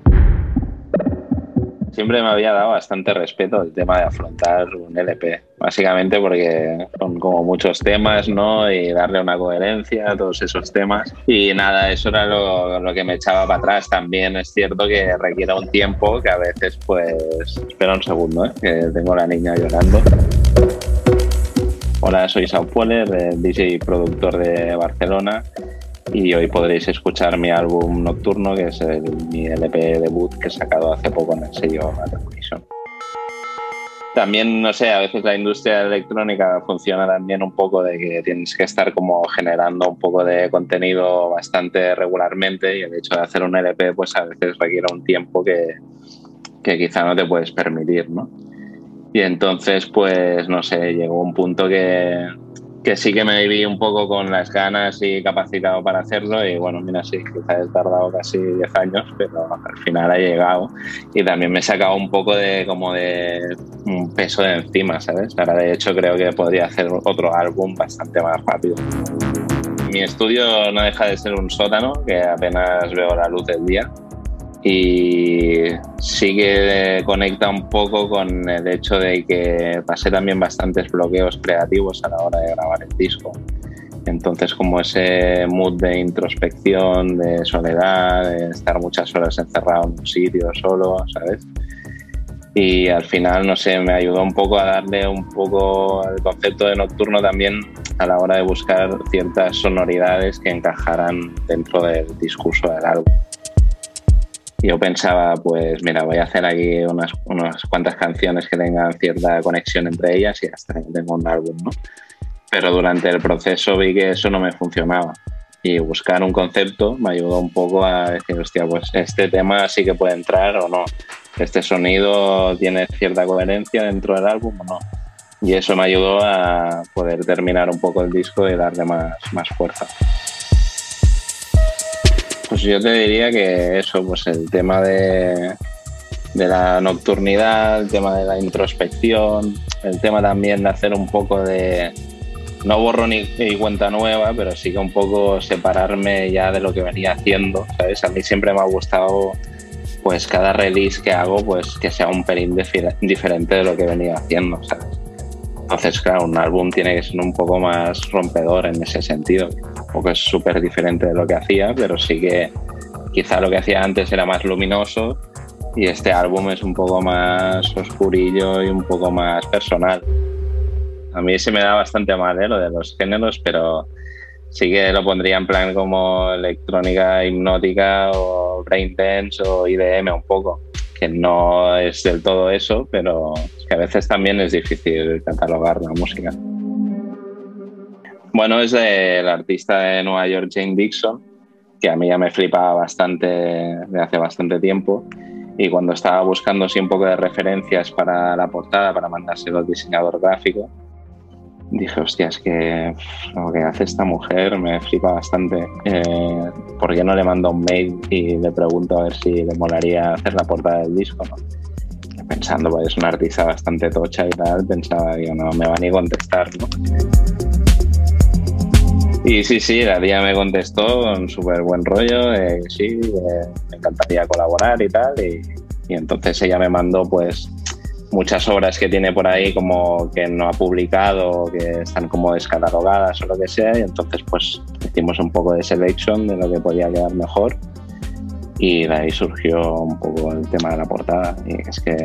Siempre me había dado bastante respeto el tema de afrontar un LP, básicamente porque son como muchos temas, ¿no? Y darle una coherencia a todos esos temas. Y nada, eso era lo, lo que me echaba para atrás. También es cierto que requiere un tiempo que a veces, pues, espera un segundo, ¿eh? que tengo a la niña llorando. Hola, soy Sao Pueler, DJ y productor de Barcelona y hoy podréis escuchar mi álbum Nocturno, que es mi LP debut que he sacado hace poco en el sello Revolution. También, no sé, a veces la industria electrónica funciona también un poco de que tienes que estar como generando un poco de contenido bastante regularmente y el hecho de hacer un LP pues a veces requiere un tiempo que, que quizá no te puedes permitir, ¿no? Y entonces, pues, no sé, llegó un punto que, que sí que me viví un poco con las ganas y capacitado para hacerlo y bueno, mira, sí, quizás he tardado casi 10 años, pero al final ha llegado y también me he sacado un poco de como de un peso de encima, ¿sabes? Ahora de hecho creo que podría hacer otro álbum bastante más rápido. Mi estudio no deja de ser un sótano que apenas veo la luz del día y sí que conecta un poco con el hecho de que pasé también bastantes bloqueos creativos a la hora de grabar el disco. Entonces como ese mood de introspección, de soledad, de estar muchas horas encerrado en un sitio solo, ¿sabes? Y al final, no sé, me ayudó un poco a darle un poco al concepto de nocturno también a la hora de buscar ciertas sonoridades que encajaran dentro del discurso del álbum yo pensaba, pues mira, voy a hacer aquí unas, unas cuantas canciones que tengan cierta conexión entre ellas y hasta tengo un álbum, ¿no? Pero durante el proceso vi que eso no me funcionaba. y buscar un concepto me ayudó un poco a decir, hostia, pues este tema sí que puede entrar o no. Este sonido tiene cierta coherencia dentro del álbum o no. Y eso me ayudó a poder terminar un poco el disco y darle más, más fuerza. Pues yo te diría que eso, pues el tema de, de la nocturnidad, el tema de la introspección, el tema también de hacer un poco de, no borro ni, cuenta nueva, pero sí que un poco separarme ya de lo que venía haciendo, ¿sabes? A mí siempre me ha gustado, pues cada release que hago, pues que sea un pelín diferente de lo que venía haciendo, ¿sabes? Entonces, claro, un álbum tiene que ser un poco más rompedor en ese sentido. Tampoco es súper diferente de lo que hacía, pero sí que quizá lo que hacía antes era más luminoso y este álbum es un poco más oscurillo y un poco más personal. A mí se me da bastante mal ¿eh? lo de los géneros, pero sí que lo pondría en plan como electrónica hipnótica o braindance o IDM un poco, que no es del todo eso, pero es que a veces también es difícil catalogar la música. Bueno, es del artista de Nueva York, Jane Dixon, que a mí ya me flipaba bastante de hace bastante tiempo. Y cuando estaba buscando así un poco de referencias para la portada, para mandárselo al diseñador gráfico, dije, hostia, es que lo que hace esta mujer me flipa bastante. Eh, ¿Por qué no le mando un mail y le pregunto a ver si le molaría hacer la portada del disco? ¿no? Pensando, pues es una artista bastante tocha y tal, pensaba, digo, no me va ni a contestar, ¿no? Y sí, sí, la tía me contestó con súper buen rollo, sí, eh, me encantaría colaborar y tal. Y, y entonces ella me mandó pues muchas obras que tiene por ahí como que no ha publicado, que están como descatalogadas o lo que sea. Y entonces pues hicimos un poco de selection de lo que podía quedar mejor. Y de ahí surgió un poco el tema de la portada. Y es que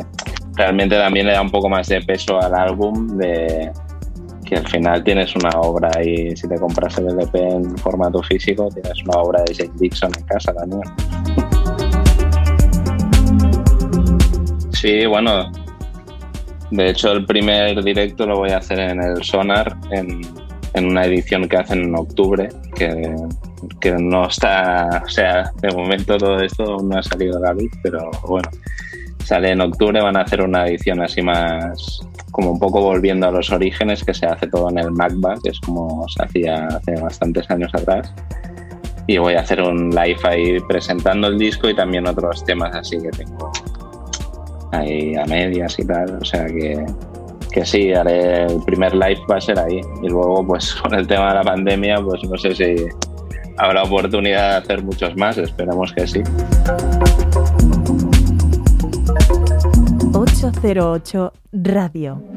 realmente también le da un poco más de peso al álbum de que al final tienes una obra y si te compras el LP en formato físico tienes una obra de Jake Dixon en casa también. Sí, bueno, de hecho el primer directo lo voy a hacer en el Sonar, en, en una edición que hacen en octubre, que, que no está, o sea, de momento todo esto no ha salido a pero bueno, sale en octubre, van a hacer una edición así más, como un poco volviendo a los orígenes, que se hace todo en el MacBa, que es como se hacía hace bastantes años atrás. Y voy a hacer un live ahí presentando el disco y también otros temas así que tengo ahí a medias y tal. O sea que, que sí, haré el primer live va a ser ahí. Y luego, pues con el tema de la pandemia, pues no sé si habrá oportunidad de hacer muchos más, esperamos que sí. 808 Radio.